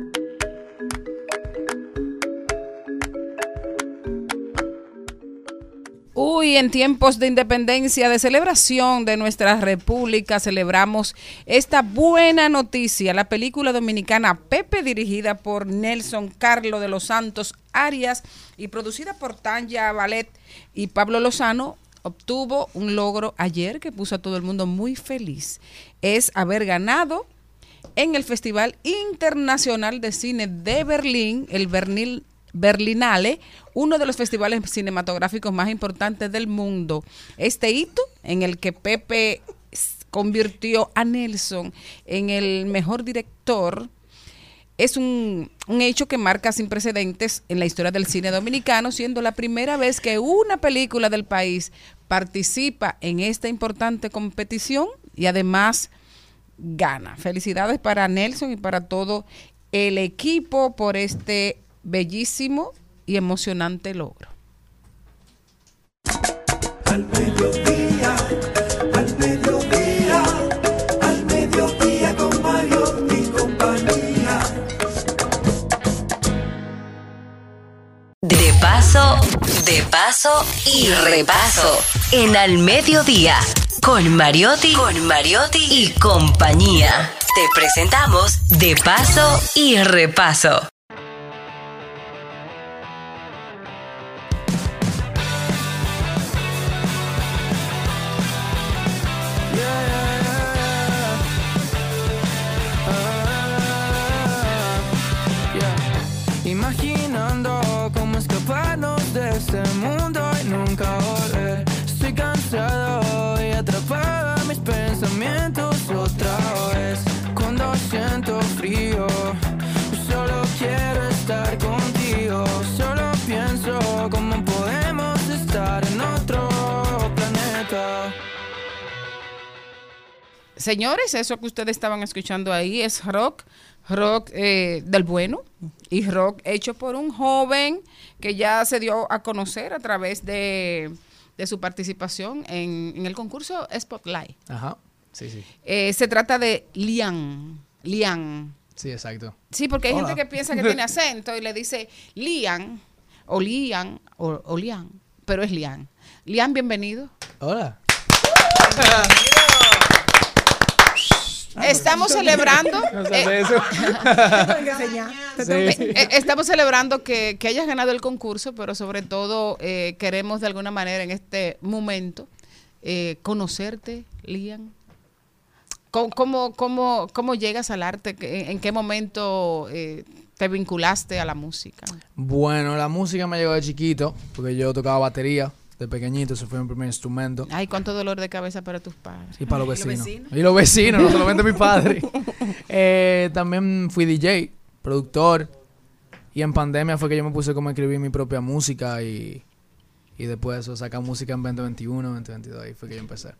Uy, en tiempos de independencia, de celebración de nuestra república, celebramos esta buena noticia. La película dominicana Pepe, dirigida por Nelson Carlos de los Santos Arias y producida por Tanya Ballet y Pablo Lozano, obtuvo un logro ayer que puso a todo el mundo muy feliz. Es haber ganado en el Festival Internacional de Cine de Berlín, el Bernil Berlinale, uno de los festivales cinematográficos más importantes del mundo. Este hito en el que Pepe convirtió a Nelson en el mejor director es un, un hecho que marca sin precedentes en la historia del cine dominicano, siendo la primera vez que una película del país participa en esta importante competición y además gana. Felicidades para Nelson y para todo el equipo por este bellísimo y emocionante logro. Al mediodía, al mediodía, al mediodía con Mario y compañía. De paso, de paso y repaso. En al mediodía. Con Mariotti, con Mariotti y compañía. Te presentamos De paso y repaso. Señores, eso que ustedes estaban escuchando ahí es rock, rock eh, del bueno y rock hecho por un joven que ya se dio a conocer a través de, de su participación en, en el concurso Spotlight. Ajá. Sí, sí. Eh, se trata de Lian. Lian. Sí, exacto. Sí, porque hay Hola. gente que piensa que tiene *laughs* acento y le dice Lian o Lian o, o Lian, pero es Lian. Lian, bienvenido. Hola. Estamos celebrando. *laughs* No eh, eso. *laughs* Estamos celebrando que, que hayas ganado el concurso, pero sobre todo eh, queremos de alguna manera en este momento eh, conocerte, Lian. ¿Cómo, cómo, cómo, cómo llegas al arte? ¿En, en qué momento eh, te vinculaste a la música? Bueno, la música me llegó de chiquito, porque yo tocaba batería de pequeñito, ese fue mi primer instrumento. Ay, cuánto dolor de cabeza para tus padres. Y para los vecinos. Y los vecinos, no solamente mi padre. *laughs* Eh, también fui DJ, productor. Y en pandemia fue que yo me puse como a escribir mi propia música y, y después de eso sacar música en 2021, 2022. Ahí fue que yo empecé.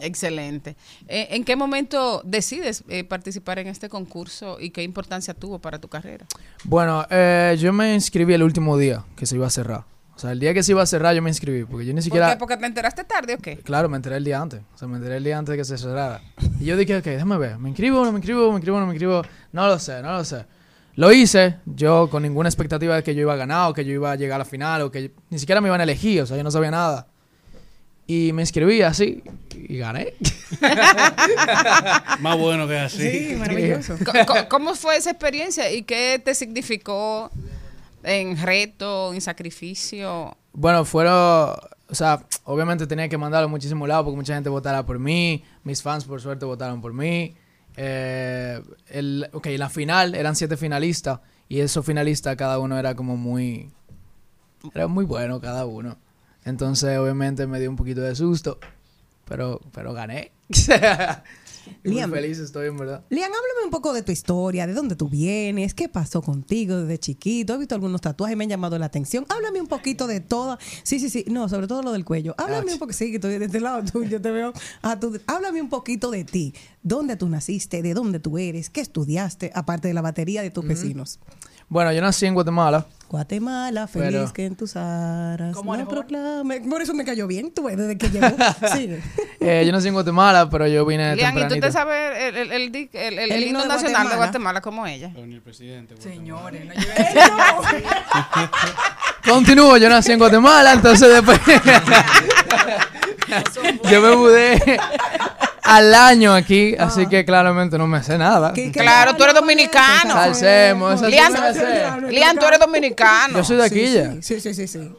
Excelente. Eh, ¿En qué momento decides eh, participar en este concurso y qué importancia tuvo para tu carrera? Bueno, eh, yo me inscribí el último día que se iba a cerrar. O sea, el día que se iba a cerrar yo me inscribí, porque yo ni ¿Por siquiera... qué? ¿Porque te enteraste tarde o qué? Claro, me enteré el día antes. O sea, me enteré el día antes de que se cerrara. Y yo dije, ok, déjame ver. ¿Me inscribo o no me inscribo? ¿Me inscribo o no me inscribo? No lo sé, no lo sé. Lo hice, yo con ninguna expectativa de que yo iba a ganar o que yo iba a llegar a la final o que ni siquiera me iban a elegir. O sea, yo no sabía nada. Y me inscribí así y gané. *laughs* Más bueno que así. Co- co- ¿Cómo fue esa experiencia y qué te significó en reto, en sacrificio? Bueno, fueron, o sea, obviamente tenía que mandarlo a muchísimos lados porque mucha gente votara por mí, mis fans por suerte votaron por mí. Eh, el, ok, la final eran siete finalistas y esos finalistas cada uno era como muy, era muy bueno cada uno. Entonces obviamente me dio un poquito de susto, pero, pero gané. *laughs* Y muy Liam. feliz estoy en verdad. Lian, háblame un poco de tu historia, de dónde tú vienes, qué pasó contigo desde chiquito. He visto algunos tatuajes, me han llamado la atención. Háblame un poquito de todo. Sí, sí, sí. No, sobre todo lo del cuello. Háblame un poco, sí, que estoy de este lado te veo. a tu- háblame un poquito de ti. ¿Dónde tú naciste? ¿De dónde tú eres? ¿Qué estudiaste? Aparte de la batería de tus vecinos. Bueno, yo nací en Guatemala. Guatemala, feliz Pero- que en tus aras. ¿Cómo no proclame. Por eso me cayó bien, tú desde que llegó. *laughs* Eh, yo nací en Guatemala, pero yo vine Lian, ¿y tú tempranito. te sabes el, el- el el- el- el himno nacional de Guatemala? Como ella? el presidente. Señores, no *laughs* Continúo, yo nací en Guatemala, entonces después *laughs* yo me mudé al año aquí, así que claramente no me sé nada. Claro, tú eres dominicano. Salsemos, Lian. Lian, tú eres dominicano. Yo soy de aquí ya. Sí, sí, sí, sí.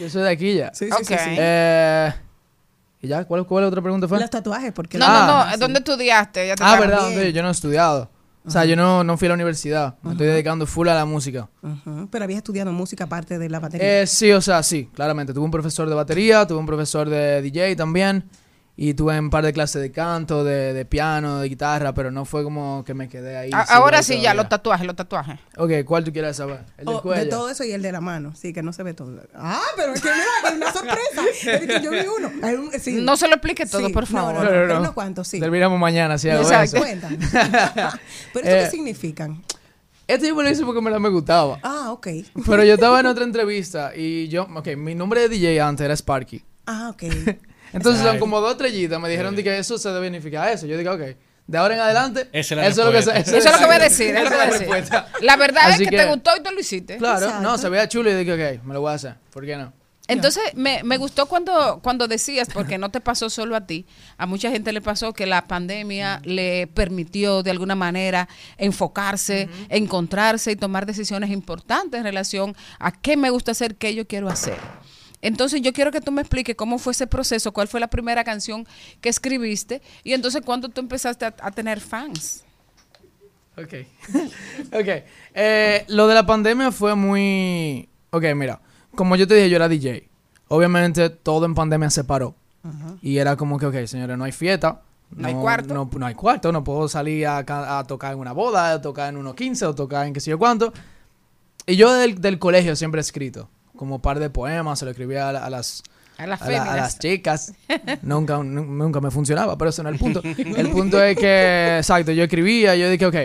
Yo soy de aquí ya. Sí, sí, sí. Eh, ¿Y ya? ¿Cuál, cuál otra pregunta fue? Los tatuajes, porque No, Ah, no, no. ¿Dónde estudiaste? Ya te Ah, verdad, yo no he estudiado. O sea, yo no, no fui a la universidad. Me estoy dedicando full a la música. Ujú, Pero habías estudiado música aparte de la batería. Eh, sí, o sea, sí, claramente. Tuve un profesor de batería, tuve un profesor de DJ también. Y tuve un par de clases de canto, de, de piano, de guitarra, pero no fue como que me quedé ahí. A- Ahora sí, ya, los tatuajes, los tatuajes. Ok, ¿cuál tú quieres saber? El del Oh, cuello. de todo eso y el de la mano, sí, que no se ve todo. Ah, pero es que mira, es una sorpresa. Es que yo vi uno. Hay un- sí. No se lo explique todo, Sí, por no, favor. no, no, pero unos cuantos, sí. Terminamos mañana, si hago Exacto. eso. *laughs* Pero eso Eh, qué significan? Este yo lo hice porque me, la- me gustaba. Ah, ok. Pero yo estaba en otra entrevista y yo, ok, mi nombre de DJ antes era Sparky. Ah, ok. *laughs* Entonces son como dos estrellitas. Me dijeron de que eso se debe significar eso. Yo digo, ok, de ahora en adelante, eso es lo que respuesta. Eso es lo que voy a decir. es lo Esa que voy a la decir. respuesta. La verdad Así es que, te gustó y tú lo hiciste. Claro, Exacto. no, se veía chulo y dije, ok, me lo voy a hacer. ¿Por qué no? Entonces, me, me gustó cuando, cuando decías, porque no te pasó solo a ti, a mucha gente le pasó que la pandemia le permitió de alguna manera enfocarse, encontrarse y tomar decisiones importantes en relación a qué me gusta hacer, qué yo quiero hacer. Entonces, yo quiero que tú me expliques cómo fue ese proceso, cuál fue la primera canción que escribiste y entonces cuándo tú empezaste a, a tener fans. Ok. *laughs* ok. Eh, lo de la pandemia fue muy... Ok, mira. Como yo te dije, yo era DJ. Obviamente todo en pandemia se paró. Y era como que, ok, señores, no hay fiesta. No hay cuarto. No, no hay cuarto. No puedo salir a tocar en una boda, a tocar en unos 15 o tocar en qué sé yo cuánto. Y yo del, del colegio siempre he escrito. Como un par de poemas, se lo escribía a, la- a las... A las a, la- a féminas. las chicas. *laughs* nunca, nu- nunca me funcionaba, pero eso no es el punto. *laughs* El punto es que, exacto, yo escribía, yo dije, ok,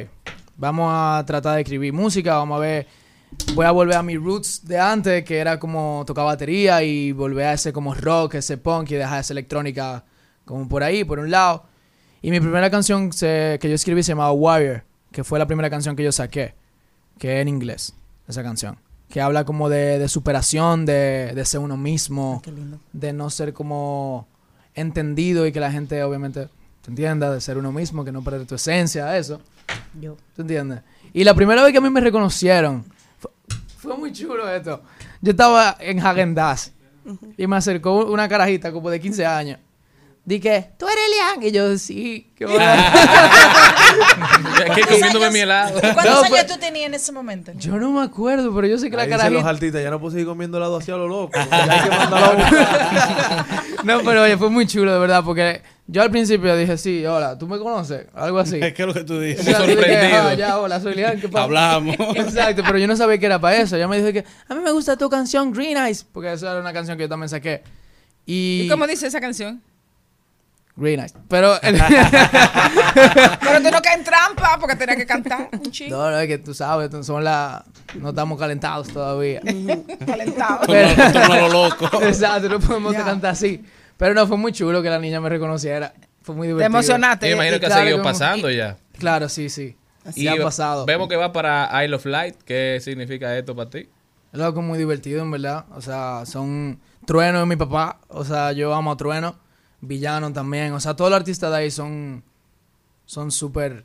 vamos a tratar de escribir música, vamos a ver voy a volver a mis roots de antes, que era como tocar batería y volver a ese como rock, ese punk y dejar esa electrónica como por ahí, por un lado. Y mi primera canción se- que yo escribí se llamaba Warrior, que fue la primera canción que yo saqué, que es en inglés, esa canción. Que habla como de, de superación, de, de ser uno mismo, de no ser como entendido y que la gente obviamente te entienda, de ser uno mismo, que no perder tu esencia, eso. Yo. ¿Tú entiendes? Y la primera vez que a mí me reconocieron, fue, fue muy chulo esto. Yo estaba en Hagen Dazs y me acercó una carajita como de 15 años. Dije, ¿tú eres Lian? Y yo, sí, qué *laughs* bueno. Aquí comiéndome mi helado. ¿Cuántos No, años pues- tú tenías en ese momento? Yo no me acuerdo, pero yo sé que la dicen los artistas, ya no puedo seguir comiendo helado hacia lo loco. *laughs* Ya hay que mandarlo a. *laughs* No, pero oye, fue muy chulo, de verdad, porque yo al principio dije, sí, hola, ¿tú me conoces? Algo así. ¿Qué es lo que tú dices? O sea, yo dije, "Ah, ya, hola, soy Lian, ¿qué pasa?" Hablamos. Exacto, pero yo no sabía que era para eso. Ella me dijo que a mí me gusta tu canción Green Eyes, porque esa era una canción que yo también saqué. Y, ¿Y cómo dice esa canción? Green Eyes. Pero *laughs* Pero tú no caes en trampa porque tenías que cantar un chico. no, no, es que tú sabes, tú- son la no estamos calentados todavía. Calentado. Pero- loco. *laughs* Exacto, no podemos cantar así. Pero no, fue muy chulo que la niña me reconociera. Fue muy divertido. emocionaste. Yo imagino Y que ha claro, seguido como- pasando ya. Claro, sí, sí. Así Y ha pasado. Vemos que va para Isle of Light. ¿Qué significa esto para ti? Es algo muy divertido, en verdad. O sea, son Trueno es mi papá. O sea, yo amo a Trueno. Villano también. O sea, todos los artistas de ahí son son súper...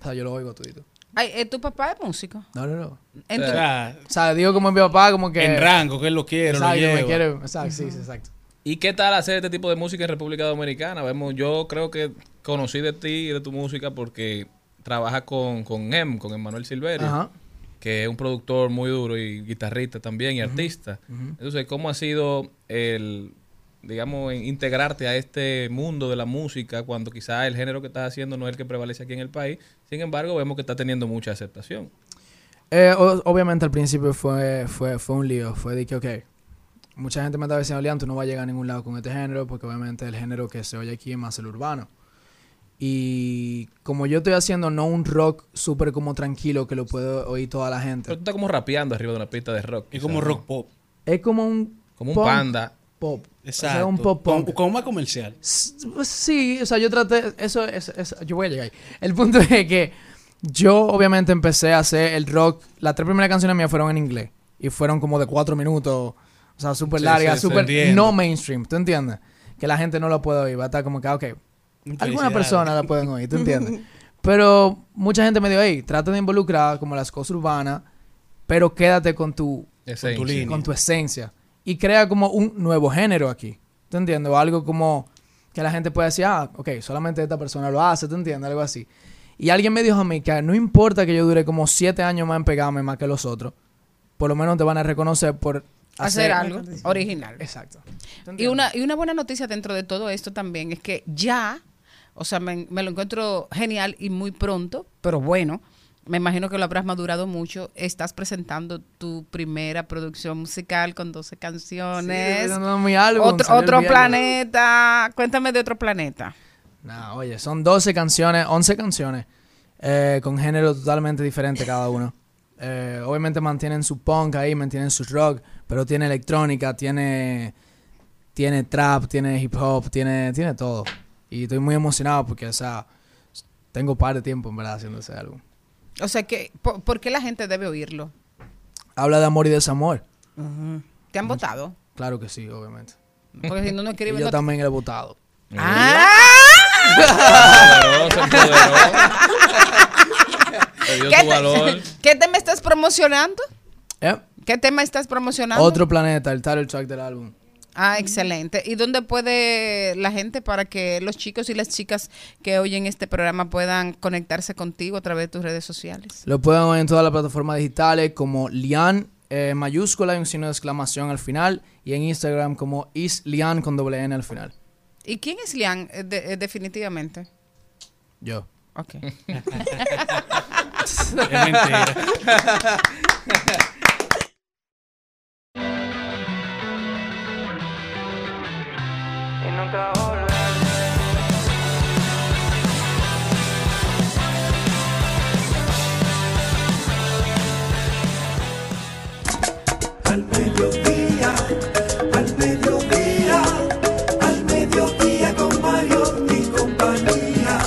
O sea, yo lo oigo todito. Ay, eh, ¿Tu papá es músico? No, no, no. En tu- O sea, O sea, digo como mi papá, como que... en rango, que él lo quiere, lo Exacto, me lleva. quiere. Exacto, sí, sí, exacto. ¿Y qué tal hacer este tipo de música en República Dominicana? Vemos, yo creo que conocí de ti y de tu música porque trabajas con, con Em, con Emanuel Silverio, Ajá. que es un productor muy duro y guitarrista también y artista. Entonces, ¿cómo ha sido el, digamos, en- integrarte a este mundo de la música cuando quizás el género que estás haciendo no es el que prevalece aquí en el país? Sin embargo, vemos que está teniendo mucha aceptación. Eh, o- obviamente al principio fue, fue, fue un lío. Fue de que, ok, mucha gente me estaba diciendo, Lian, tú no vas a llegar a ningún lado con este género, porque obviamente el género que se oye aquí es más el urbano. Y como yo estoy haciendo no un rock súper como tranquilo que lo puede oír toda la gente. Pero tú estás como rapeando arriba de una pista de rock. Es quizás, como ¿no? rock pop. Es como un... Como un punk panda. Pop. Exacto. O sea, un pop más comercial. Sí, o sea, yo traté, eso, es eso- yo voy a llegar ahí. El punto *laughs* es que yo obviamente empecé a hacer el rock, las tres primeras canciones mías fueron en inglés y fueron como de cuatro minutos, o sea, súper largas, sí, súper no mainstream, ¿tú entiendes? Que la gente no lo puede oír, va a estar como que, ok, alguna persona la pueden oír, ¿tú entiendes? *laughs* Pero mucha gente me dijo, hey, trata de involucrar como las cosas urbanas, pero quédate con tu, Esencia. tu línea. con tu esencia. Y crea como un nuevo género aquí. ¿Tú entiendes? O algo como que la gente puede decir, ah, ok, solamente esta persona lo hace, ¿tú entiendes? Algo así. Y alguien me dijo a mí que no importa que yo dure como siete años más en pegarme más que los otros, por lo menos te van a reconocer por hacer hacer, algo original. Exacto. Y una, y una buena noticia dentro de todo esto también es que ya, o sea, me, me lo encuentro genial y muy pronto, pero bueno, me imagino que lo habrás madurado mucho. Estás presentando tu primera producción musical con 12 canciones. Sí, mi álbum otro planeta. Cuéntame de otro planeta. Nah, oye, son 12 canciones, 11 canciones, eh, con género totalmente diferente cada uno. *laughs* Eh, obviamente mantienen su punk ahí, mantienen su rock, pero tiene electrónica, tiene, tiene trap, tiene hip hop, tiene, tiene todo. Y estoy muy emocionado porque, o sea, tengo un par de tiempo en verdad haciendo ese álbum. O sea, que, ¿por, por qué la gente debe oírlo? Habla de amor y desamor. ¿Te han votado? Claro que sí, obviamente. Porque si no, no *laughs* Y escriben. yo no- también he votado. ¡Ah! Poderoso, *laughs* poderoso. Te dio ¿Qué, te, *laughs* ¿Qué tema estás promocionando? Eh, ¿Qué tema estás promocionando? Otro planeta, el title track del álbum. Ah, excelente. ¿Y dónde puede la gente para que los chicos y las chicas que oyen este programa puedan conectarse contigo a través de tus redes sociales? Lo pueden oír en todas las plataformas digitales como Lian, eh, mayúscula y un signo de exclamación al final. Y en Instagram como islian con doble N al final. ¿Y quién es Lian eh, de- eh, definitivamente? Yo. Ok. *laughs* Es mentira. *laughs* nunca volveré. Al mediodía, al mediodía, al mediodía con Mario y compañía.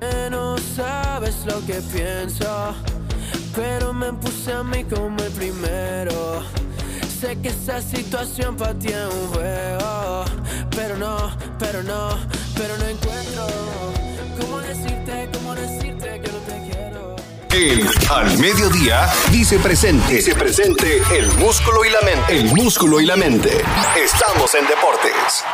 Eh, no sabes lo que pienso, pero me puse a mí como el primero. Sé que esa situación para ti es un juego, pero no, pero no, pero no encuentro cómo decirte, cómo decirte que no te quiero. El Al Mediodía dice presente. Dice presente el músculo y la mente. El músculo y la mente. Estamos en deportes.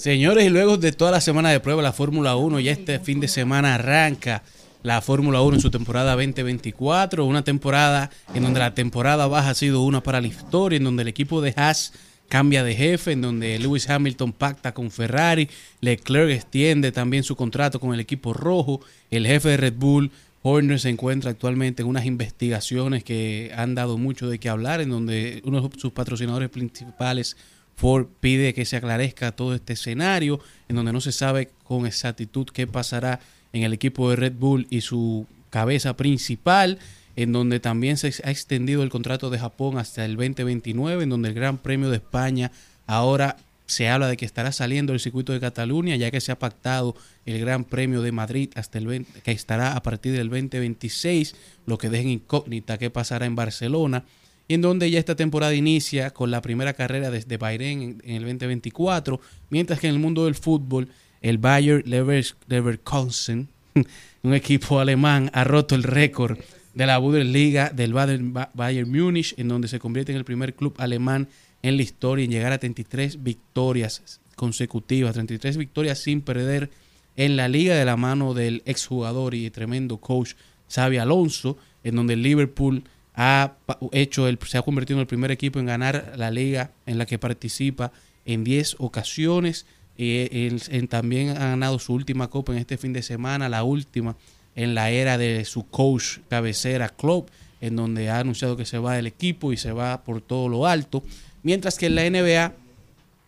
Señores, y luego de toda la semana de prueba, la Fórmula 1 ya este fin de semana arranca la Fórmula 1 en su temporada 2024, una temporada en donde la temporada baja ha sido una para la historia, en donde el equipo de Haas cambia de jefe, en donde Lewis Hamilton pacta con Ferrari, Leclerc extiende también su contrato con el equipo rojo, el jefe de Red Bull, Horner, se encuentra actualmente en unas investigaciones que han dado mucho de qué hablar, en donde uno de sus patrocinadores principales, Ford, pide que se aclarezca todo este escenario, en donde no se sabe con exactitud qué pasará en el equipo de Red Bull y su cabeza principal, en donde también se ha extendido el contrato de Japón hasta el 2029, en donde el Gran Premio de España ahora se habla de que estará saliendo del circuito de Cataluña, ya que se ha pactado el Gran Premio de Madrid hasta el 20, que estará a partir del 2026, lo que deja incógnita qué pasará en Barcelona, y en donde ya esta temporada inicia con la primera carrera desde Bahrein en, el 2024, mientras que en el mundo del fútbol el Bayer Lever- Leverkusen, *laughs* un equipo alemán, ha roto el récord de la Bundesliga del Bayern Múnich, en donde se convierte en el primer club alemán en la historia en llegar a 33 victorias consecutivas, 33 victorias sin perder en la liga de la mano del exjugador y tremendo coach Xavi Alonso, en donde el Liverpool ha hecho el, se ha convertido en el primer equipo en ganar la liga en la que participa en 10 ocasiones. Eh, él- él también ha ganado su última copa en este fin de semana, la última en la era de su coach cabecera Klopp, en donde ha anunciado que se va del equipo y se va por todo lo alto. Mientras que en la NBA,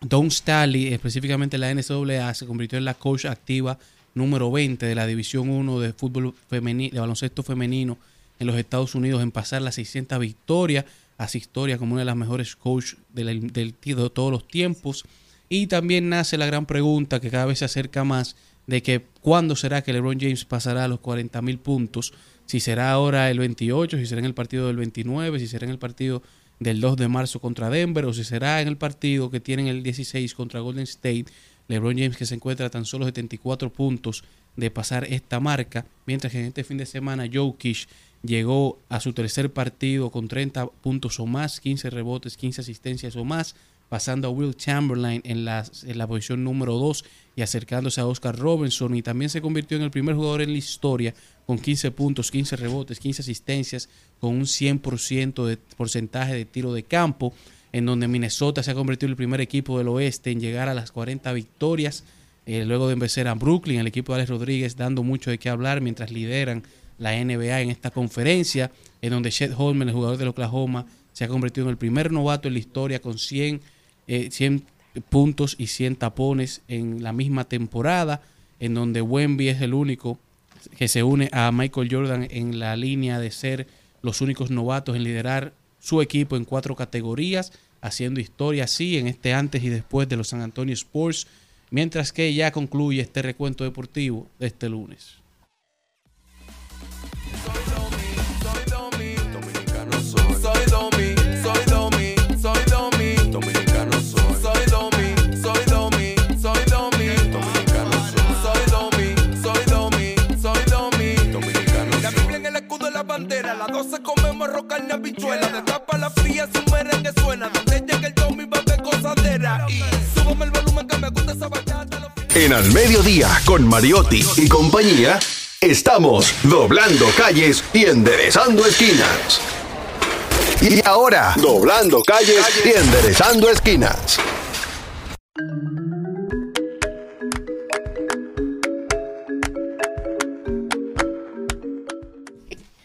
Don Staley, específicamente la NCAA, se convirtió en la coach activa número 20 de la División 1 de fútbol femenino, de baloncesto femenino en los Estados Unidos en pasar las 600 victorias, hace historia como una de las mejores coach de, la- del- de todos los tiempos. Y también nace la gran pregunta que cada vez se acerca más de que cuándo será que LeBron James pasará a los 40 mil puntos, si será ahora el 28, si será en el partido del 29, si será en el partido del 2 de marzo contra Denver o si será en el partido que tienen el 16 contra Golden State. LeBron James que se encuentra a tan solo 74 puntos de pasar esta marca, mientras que en este fin de semana Jokic llegó a su tercer partido con 30 puntos o más, 15 rebotes, 15 asistencias o más, pasando a Will Chamberlain en la, posición número 2 y acercándose a Oscar Robinson y también se convirtió en el primer jugador en la historia con 15 puntos, 15 rebotes, 15 asistencias, con un 100% de porcentaje de tiro de campo, en donde Minnesota se ha convertido en el primer equipo del oeste en llegar a las 40 victorias, eh, luego de vencer a Brooklyn, el equipo de Alex Rodríguez dando mucho de qué hablar mientras lideran la NBA en esta conferencia, en donde Chet Holman, el jugador del Oklahoma, se ha convertido en el primer novato en la historia con 100, eh, 100 puntos y 100 tapones en la misma temporada, en donde Wemby es el único que se une a Michael Jordan en la línea de ser los únicos novatos en liderar su equipo en cuatro categorías, haciendo historia así en este antes y después de los San Antonio Sports, mientras que ya concluye este recuento deportivo de este lunes. En el escudo de la bandera, las 12 comemos arroz, carne, habichuela. De tapa la fría, su merengue suena. Donde llega el Domi va a haber gozadera. Y súbame el volumen que me gusta esa bachata. En Al Mediodía, con Mariotti y compañía, estamos doblando calles y enderezando esquinas. Y ahora, doblando calles y enderezando esquinas.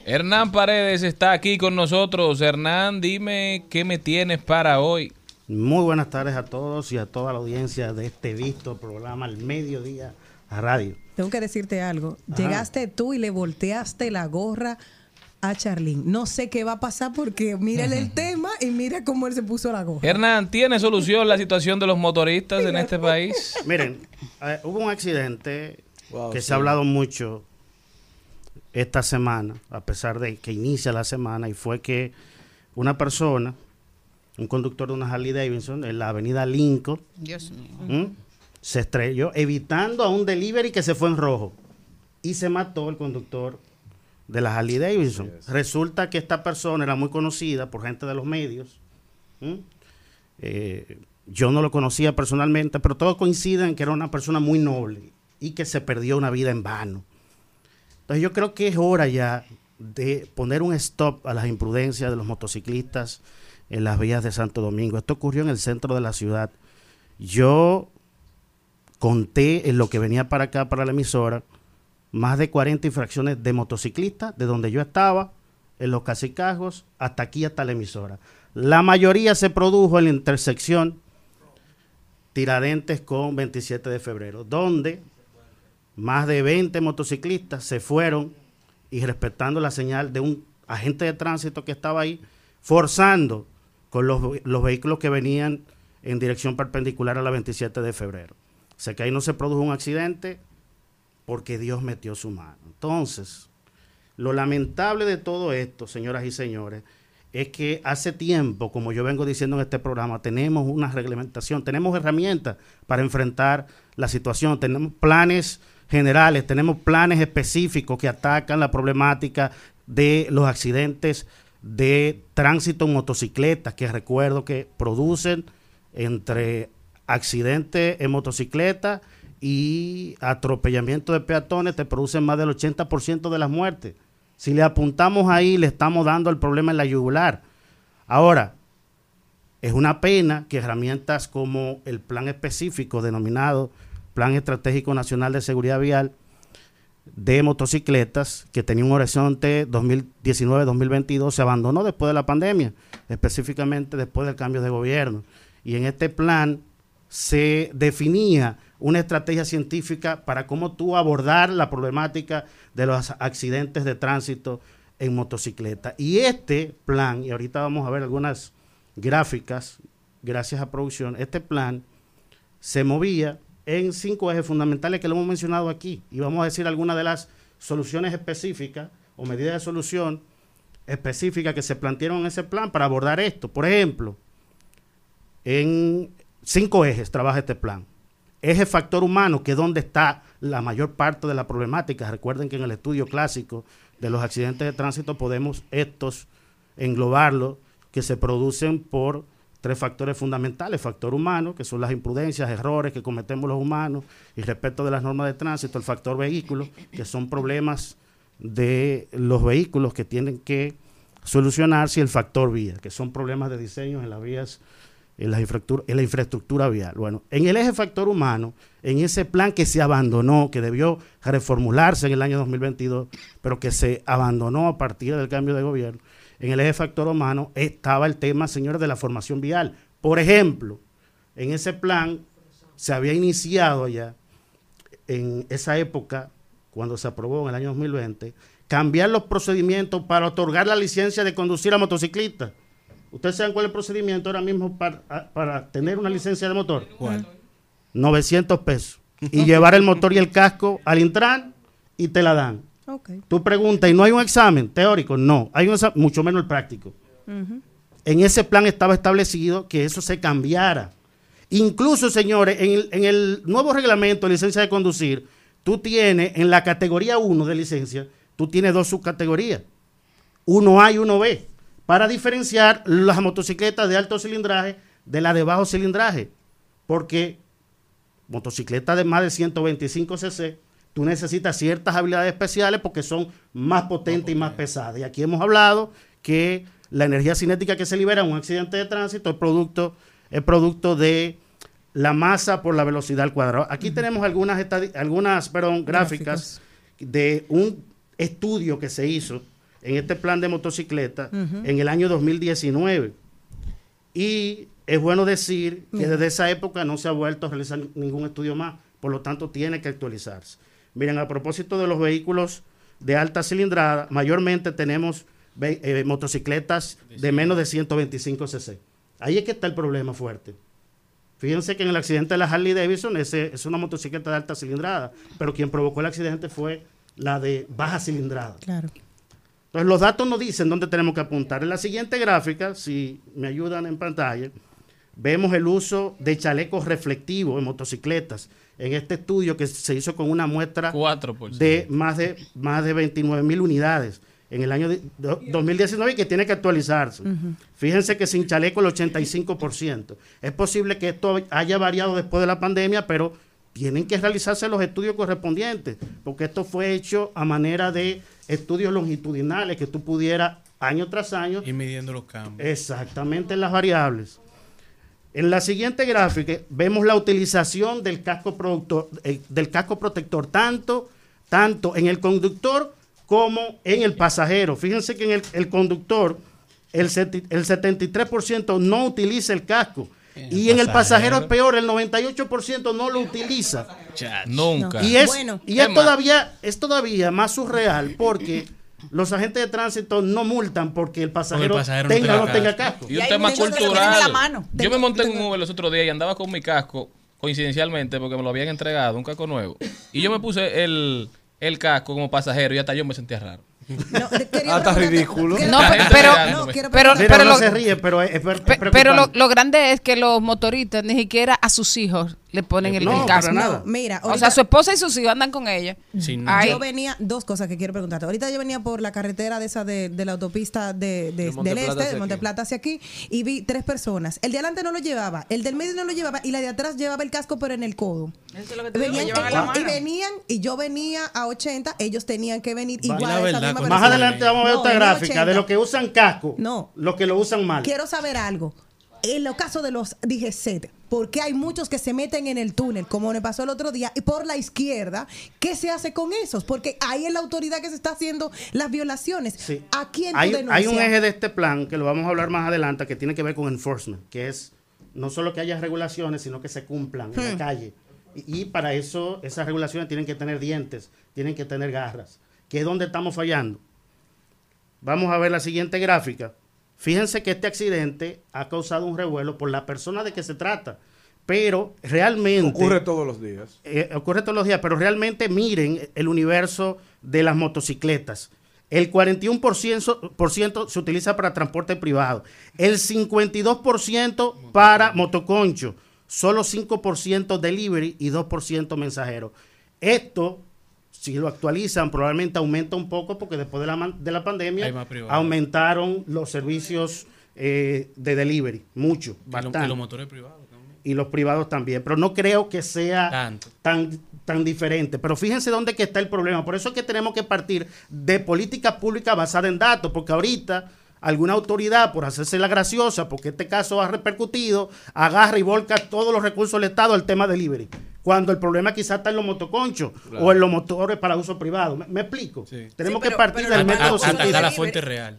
Hernán Paredes está aquí con nosotros. Hernán, dime qué me tienes para hoy. Muy buenas tardes a todos y a toda la audiencia de este visto programa al mediodía a radio. Tengo que decirte algo. Ajá. Llegaste tú y le volteaste la gorra a Charlene. No sé qué va a pasar porque mírele el tema y mira cómo él se puso la gorra. Hernán, ¿tiene solución la situación de los motoristas en este país? *laughs* Miren, eh, hubo un accidente Wow, que sí. se ha hablado mucho esta semana, a pesar de que inicia la semana, y fue que una persona, un conductor de una Harley Davidson en la avenida Lincoln, Dios mío. Se estrelló evitando a un delivery que se fue en rojo y se mató el conductor de la Harley Davidson. Resulta que esta persona era muy conocida por gente de los medios. Eh, yo no lo conocía personalmente, pero todos coinciden en que era una persona muy noble y que se perdió una vida en vano. Entonces yo creo que es hora ya de poner un stop a las imprudencias de los motociclistas en las vías de Santo Domingo. Esto ocurrió en el centro de la ciudad. Yo conté en lo que venía para acá, para la emisora, más de 40 infracciones de motociclistas, de donde yo estaba, en los cacicajos, hasta aquí, hasta la emisora. La mayoría se produjo en la intersección Tiradentes con 27 de febrero, donde más de 20 motociclistas se fueron y respetando la señal de un agente de tránsito que estaba ahí, forzando con los, los vehículos que venían en dirección perpendicular a la 27 de febrero. O sea que ahí no se produjo un accidente porque Dios metió su mano. Entonces, lo lamentable de todo esto, señoras y señores, es que hace tiempo, como yo vengo diciendo en este programa, tenemos una reglamentación, tenemos herramientas para enfrentar la situación, tenemos planes generales, tenemos planes específicos que atacan la problemática de los accidentes de tránsito en motocicletas, que recuerdo que producen entre accidentes en motocicleta y atropellamiento de peatones, te producen más del 80% de las muertes. Si le apuntamos ahí, le estamos dando el problema en la yugular. Ahora, es una pena que herramientas como el plan específico denominado Plan Estratégico Nacional de Seguridad Vial de motocicletas, que tenía un horizonte 2019-2022, se abandonó después de la pandemia, específicamente después del cambio de gobierno. Y en este plan se definía una estrategia científica para cómo tú abordar la problemática de los accidentes de tránsito en motocicleta. Y este plan, y ahorita vamos a ver algunas gráficas, gracias a producción, este plan se movía en cinco ejes fundamentales que lo hemos mencionado aquí. Y vamos a decir algunas de las soluciones específicas o medidas de solución específicas que se plantearon en ese plan para abordar esto. Por ejemplo, en cinco ejes trabaja este plan. Eje factor humano, que es donde está la mayor parte de la problemática. Recuerden que en el estudio clásico de los accidentes de tránsito podemos estos englobarlos que se producen por tres factores fundamentales. Factor humano, que son las imprudencias, errores que cometemos los humanos y respecto de las normas de tránsito. El factor vehículo, que son problemas de los vehículos que tienen que solucionarse. Y el factor vía, que son problemas de diseño en las vías en la, infraestructura, en la infraestructura vial. Bueno, en el eje factor humano, en ese plan que se abandonó, que debió reformularse en el año 2022, pero que se abandonó a partir del cambio de gobierno, en el eje factor humano estaba el tema, señores, de la formación vial. Por ejemplo, en ese plan se había iniciado ya, en esa época, cuando se aprobó en el año 2020, cambiar los procedimientos para otorgar la licencia de conducir a motociclistas. ¿Ustedes saben cuál es el procedimiento ahora mismo para, para tener una licencia de motor? ¿Cuál? 900 pesos. Y llevar el motor y el casco al Intran y te la dan. Ok. Tú preguntas, ¿y no hay un examen teórico? No, hay un examen, mucho menos el práctico. En ese plan estaba establecido que eso se cambiara. Incluso, señores, en el, en el nuevo reglamento de licencia de conducir, tú tienes en la categoría 1 de licencia, tú tienes dos subcategorías. Uno A y uno B. Para diferenciar las motocicletas de alto cilindraje de las de bajo cilindraje. Porque motocicletas de más de 125 cc, tú necesitas ciertas habilidades especiales porque son más potentes y más pesadas. Y aquí hemos hablado que la energía cinética que se libera en un accidente de tránsito es producto, es producto de la masa por la velocidad al cuadrado. Aquí tenemos algunas, algunas perdón, gráficas de un estudio que se hizo en este plan de motocicleta en el año 2019. Y es bueno decir que desde esa época no se ha vuelto a realizar ningún estudio más, por lo tanto tiene que actualizarse. Miren, a propósito de los vehículos de alta cilindrada, mayormente tenemos eh, motocicletas de menos de 125 cc. Ahí es que está el problema fuerte. Fíjense que en el accidente de la Harley Davidson ese es una motocicleta de alta cilindrada, pero quien provocó el accidente fue la de baja cilindrada. Claro. Entonces los datos nos dicen dónde tenemos que apuntar. En la siguiente gráfica, si me ayudan en pantalla, vemos el uso de chalecos reflectivos en motocicletas. En este estudio que se hizo con una muestra 4%. de más de más de 29 mil unidades en el año de- do- 2019 y que tiene que actualizarse. Fíjense que sin chaleco el 85%. Es posible que esto haya variado después de la pandemia, pero tienen que realizarse los estudios correspondientes, porque esto fue hecho a manera de estudios longitudinales que tú pudieras año tras año Y midiendo los cambios. Exactamente las variables. En la siguiente gráfica vemos la utilización del casco, productor, eh, del casco protector tanto, tanto en el conductor como en el pasajero. Fíjense que en el, el conductor el, el 73% no utiliza el casco. Y en el pasajero es peor, el 98% no lo utiliza. Nunca. Y es, Bueno. y es todavía, es todavía más surreal porque los agentes de tránsito no multan porque el pasajero, tenga o tenga no tenga casco. Y un tema cultural. Yo me monté en un Uber los otros días y andaba con mi casco, coincidencialmente, porque me lo habían entregado, un casco nuevo. Y yo me puse el, el casco como pasajero y hasta yo me sentía raro. *laughs* Hasta ridículo. No, pero, gente pero, pero, Mira, pero no lo, se ríe, pero es, es pero lo, lo grande es que los motoristas ni siquiera a sus hijos le ponen el, No, el casco. para nada. No, mira, o sea, su esposa y sus hijos andan con ella. Ay. Yo venía, dos cosas que quiero preguntarte. Ahorita yo venía por la carretera de esa de, de la autopista de, de- De Monte del Plata este, de Monte aquí. Plata hacia aquí, y vi tres personas. El de adelante no lo llevaba, el del medio no lo llevaba, y la de atrás llevaba el casco, pero en el codo. Eso es lo que te digo, Venían, en la y venían, y yo venía a 80, ellos tenían que venir Va- igual a esa misma Más adelante vamos a ver No, otra gráfica 80. de los que usan casco, No. los que lo usan mal. Quiero saber algo. En los casos de los DGC, porque hay muchos que se meten en el túnel, como me pasó el otro día, y por la izquierda, ¿qué se hace con esos? Porque ahí es la autoridad que se está haciendo las violaciones. Sí. ¿A quién tú Hay, denuncias? hay un eje de este plan que lo vamos a hablar más adelante que tiene que ver con enforcement, que es no solo que haya regulaciones, sino que se cumplan en la Hmm. calle. Y, y para eso esas regulaciones tienen que tener dientes, tienen que tener garras, que es donde estamos fallando. Vamos a ver la siguiente gráfica. Fíjense que este accidente ha causado un revuelo por la persona de que se trata, pero realmente... Ocurre todos los días. Eh, ocurre todos los días, pero realmente miren el universo de las motocicletas. El 41% por ciento se utiliza para transporte privado, el 52% para motoconcho, solo 5% delivery y 2% mensajero. Esto, si lo actualizan, probablemente aumenta un poco porque después de la, de la pandemia aumentaron los servicios eh, de delivery, mucho, Y lo- bastante y los motores privados también. y los privados también. Pero no creo que sea Tanto. tan, tan diferente. Pero fíjense dónde que está el problema. Por eso es que tenemos que partir de política pública basada en datos, porque ahorita alguna autoridad, por hacerse la graciosa, porque este caso ha repercutido, agarra y volca todos los recursos del Estado al tema delivery. Cuando el problema quizás está en los motoconchos Claro. o en los motores para uso privado. ¿Me, me explico? Tenemos Sí, que partir pero del método científico. Hasta la fuente real.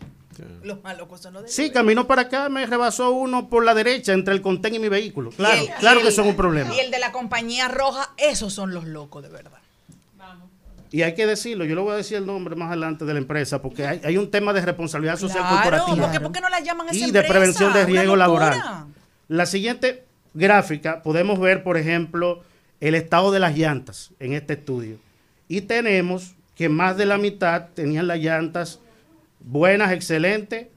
Los malocos son los de Sí, camino para acá, me rebasó uno por la derecha entre el contén y mi vehículo. Claro, el- claro y que el- son un problema. Y el de la compañía roja, esos son los locos, de verdad. Y hay que decirlo, yo le voy a decir el nombre más adelante de la empresa, porque hay, hay un tema de responsabilidad social Claro, corporativa ¿por qué, por qué no la llaman a esa y de prevención de riesgo laboral. La siguiente gráfica podemos ver, por ejemplo, el estado de las llantas en este estudio. Y tenemos que más de la mitad tenían las llantas buenas, excelentes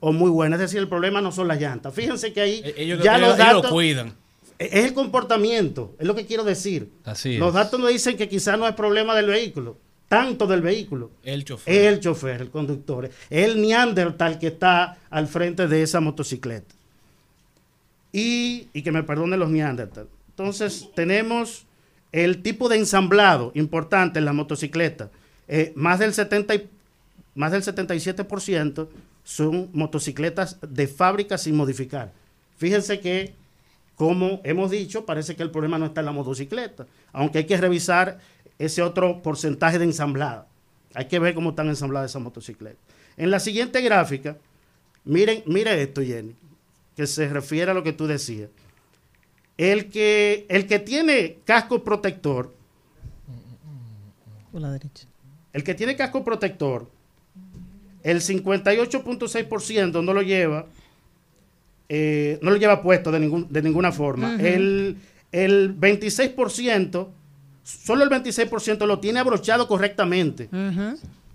o muy buenas. Es decir, el problema no son las llantas. Fíjense que ahí E- Ellos, ya ellos- los ellos lo cuidan. Es el comportamiento, es lo que quiero decir. Así Los es. datos nos dicen que quizás no es problema del vehículo, tanto del vehículo. El chofer. El chofer, el conductor, el Neandertal que está al frente de esa motocicleta. Y, y que me perdonen los Neandertal. Entonces, tenemos el tipo de ensamblado importante en la motocicleta. Eh, más, del 70 y- más del 77% son motocicletas de fábrica sin modificar. Fíjense que, como hemos dicho, parece que el problema no está en la motocicleta, aunque hay que revisar ese otro porcentaje de ensamblada. Hay que ver cómo están ensambladas esas motocicletas. En la siguiente gráfica, miren, mire esto, Jenny, que se refiere a lo que tú decías. El que, el que tiene casco protector, Por la derecha. el que tiene casco protector, el 58.6% no lo lleva, eh, no lo lleva puesto de, ningún, de ninguna forma. El, el 26%, solo el 26% lo tiene abrochado correctamente.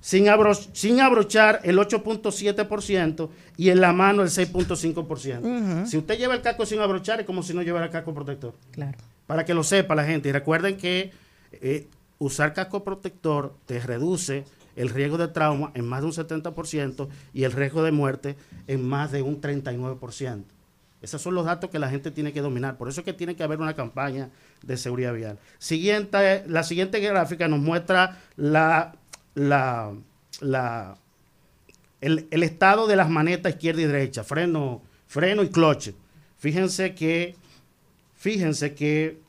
Sin, abro- sin abrochar el 8.7% y en la mano el 6.5%. Ujú. Si usted lleva el casco sin abrochar es como si no llevara casco protector. Claro. Para que lo sepa la gente. Y recuerden que eh, usar casco protector te reduce el riesgo de trauma en más de un 70% y el riesgo de muerte en más de un 39%. Esos son los datos que la gente tiene que dominar. Por eso es que tiene que haber una campaña de seguridad vial. Siguiente, la siguiente gráfica nos muestra la, la, la- el, el estado de las manetas izquierda y derecha, freno, freno y cloche. Fíjense que, fíjense que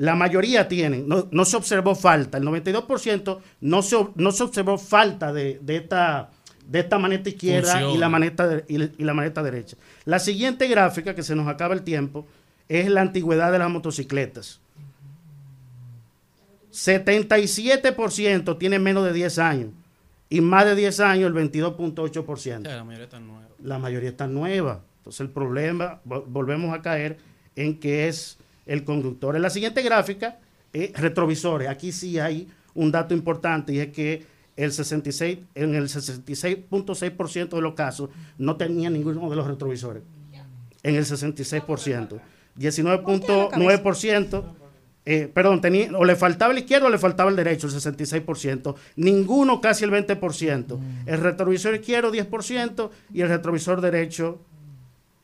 la mayoría tienen, no, no se observó falta, el 92% no se, no se observó falta de, de esta, de esta maneta izquierda y la maneta, de- y, la- y la maneta derecha. La siguiente gráfica, que se nos acaba el tiempo, es la antigüedad de las motocicletas. 77% tiene menos de 10 años y más de 10 años el 22.8%. La mayoría están nuevas. La mayoría está nueva. Entonces el problema, vol- volvemos a caer en que es el conductor. En la siguiente gráfica, eh, retrovisores. Aquí sí hay un dato importante y es que el 66, en el 66.6% de los casos no tenía ninguno de los retrovisores. En el 66%. 19.9%. Eh, perdón, tenía, o le faltaba el izquierdo o le faltaba el derecho, el 66%. Ninguno, casi el 20%. El retrovisor izquierdo, 10%, y el retrovisor derecho,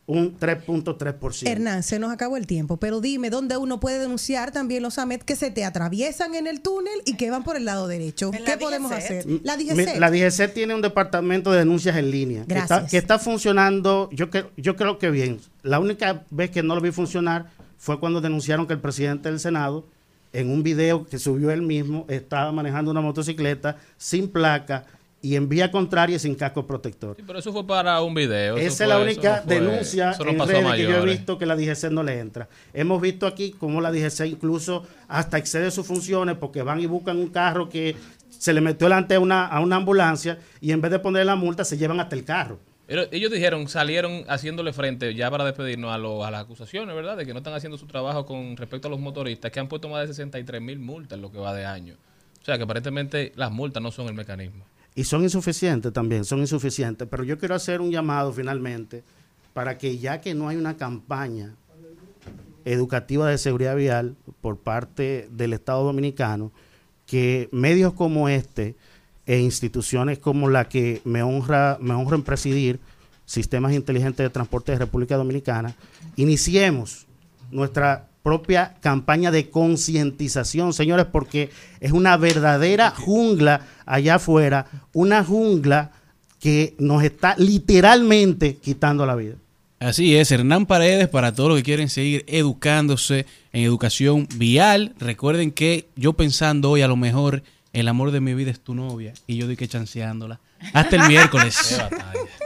un 3.3%. Hernán, se nos acabó el tiempo, pero dime dónde uno puede denunciar también los AMET que se te atraviesan en el túnel y que van por el lado derecho. ¿Qué podemos hacer? La DGC. La DGC tiene un departamento de denuncias en línea que está, Gracias. que está funcionando, yo, yo creo que bien. La única vez que no lo vi funcionar fue cuando denunciaron que el presidente del Senado, en un video que subió él mismo, estaba manejando una motocicleta sin placa y en vía contraria sin casco protector. Pero eso fue para un video. Esa es la única no denuncia no en redes que yo he visto que la DGC no le entra. Hemos visto aquí cómo la DGC incluso hasta excede sus funciones porque van y buscan un carro que se le metió delante a una, a una ambulancia y en vez de ponerle la multa se llevan hasta el carro. Pero ellos dijeron, salieron haciéndole frente, ya para despedirnos, a, lo- a las acusaciones, ¿verdad? De que no están haciendo su trabajo con respecto a los motoristas, que han puesto más de 63 mil multas en lo que va de año. O sea, que aparentemente las multas no son el mecanismo. Y son insuficientes también, son insuficientes. Pero yo quiero hacer un llamado finalmente para que ya que no hay una campaña educativa de seguridad vial por parte del Estado Dominicano, que medios como este e instituciones como la que me honra, me honra en presidir, Sistemas Inteligentes de Transporte de República Dominicana, iniciemos nuestra propia campaña de concientización, señores, porque es una verdadera jungla allá afuera, una jungla que nos está literalmente quitando la vida. Así es, Hernán Paredes, para todos los que quieren seguir educándose en educación vial. Recuerden que yo pensando hoy, a lo mejor el amor de mi vida es tu novia y yo estoy que chanceándola. Hasta el miércoles. *laughs*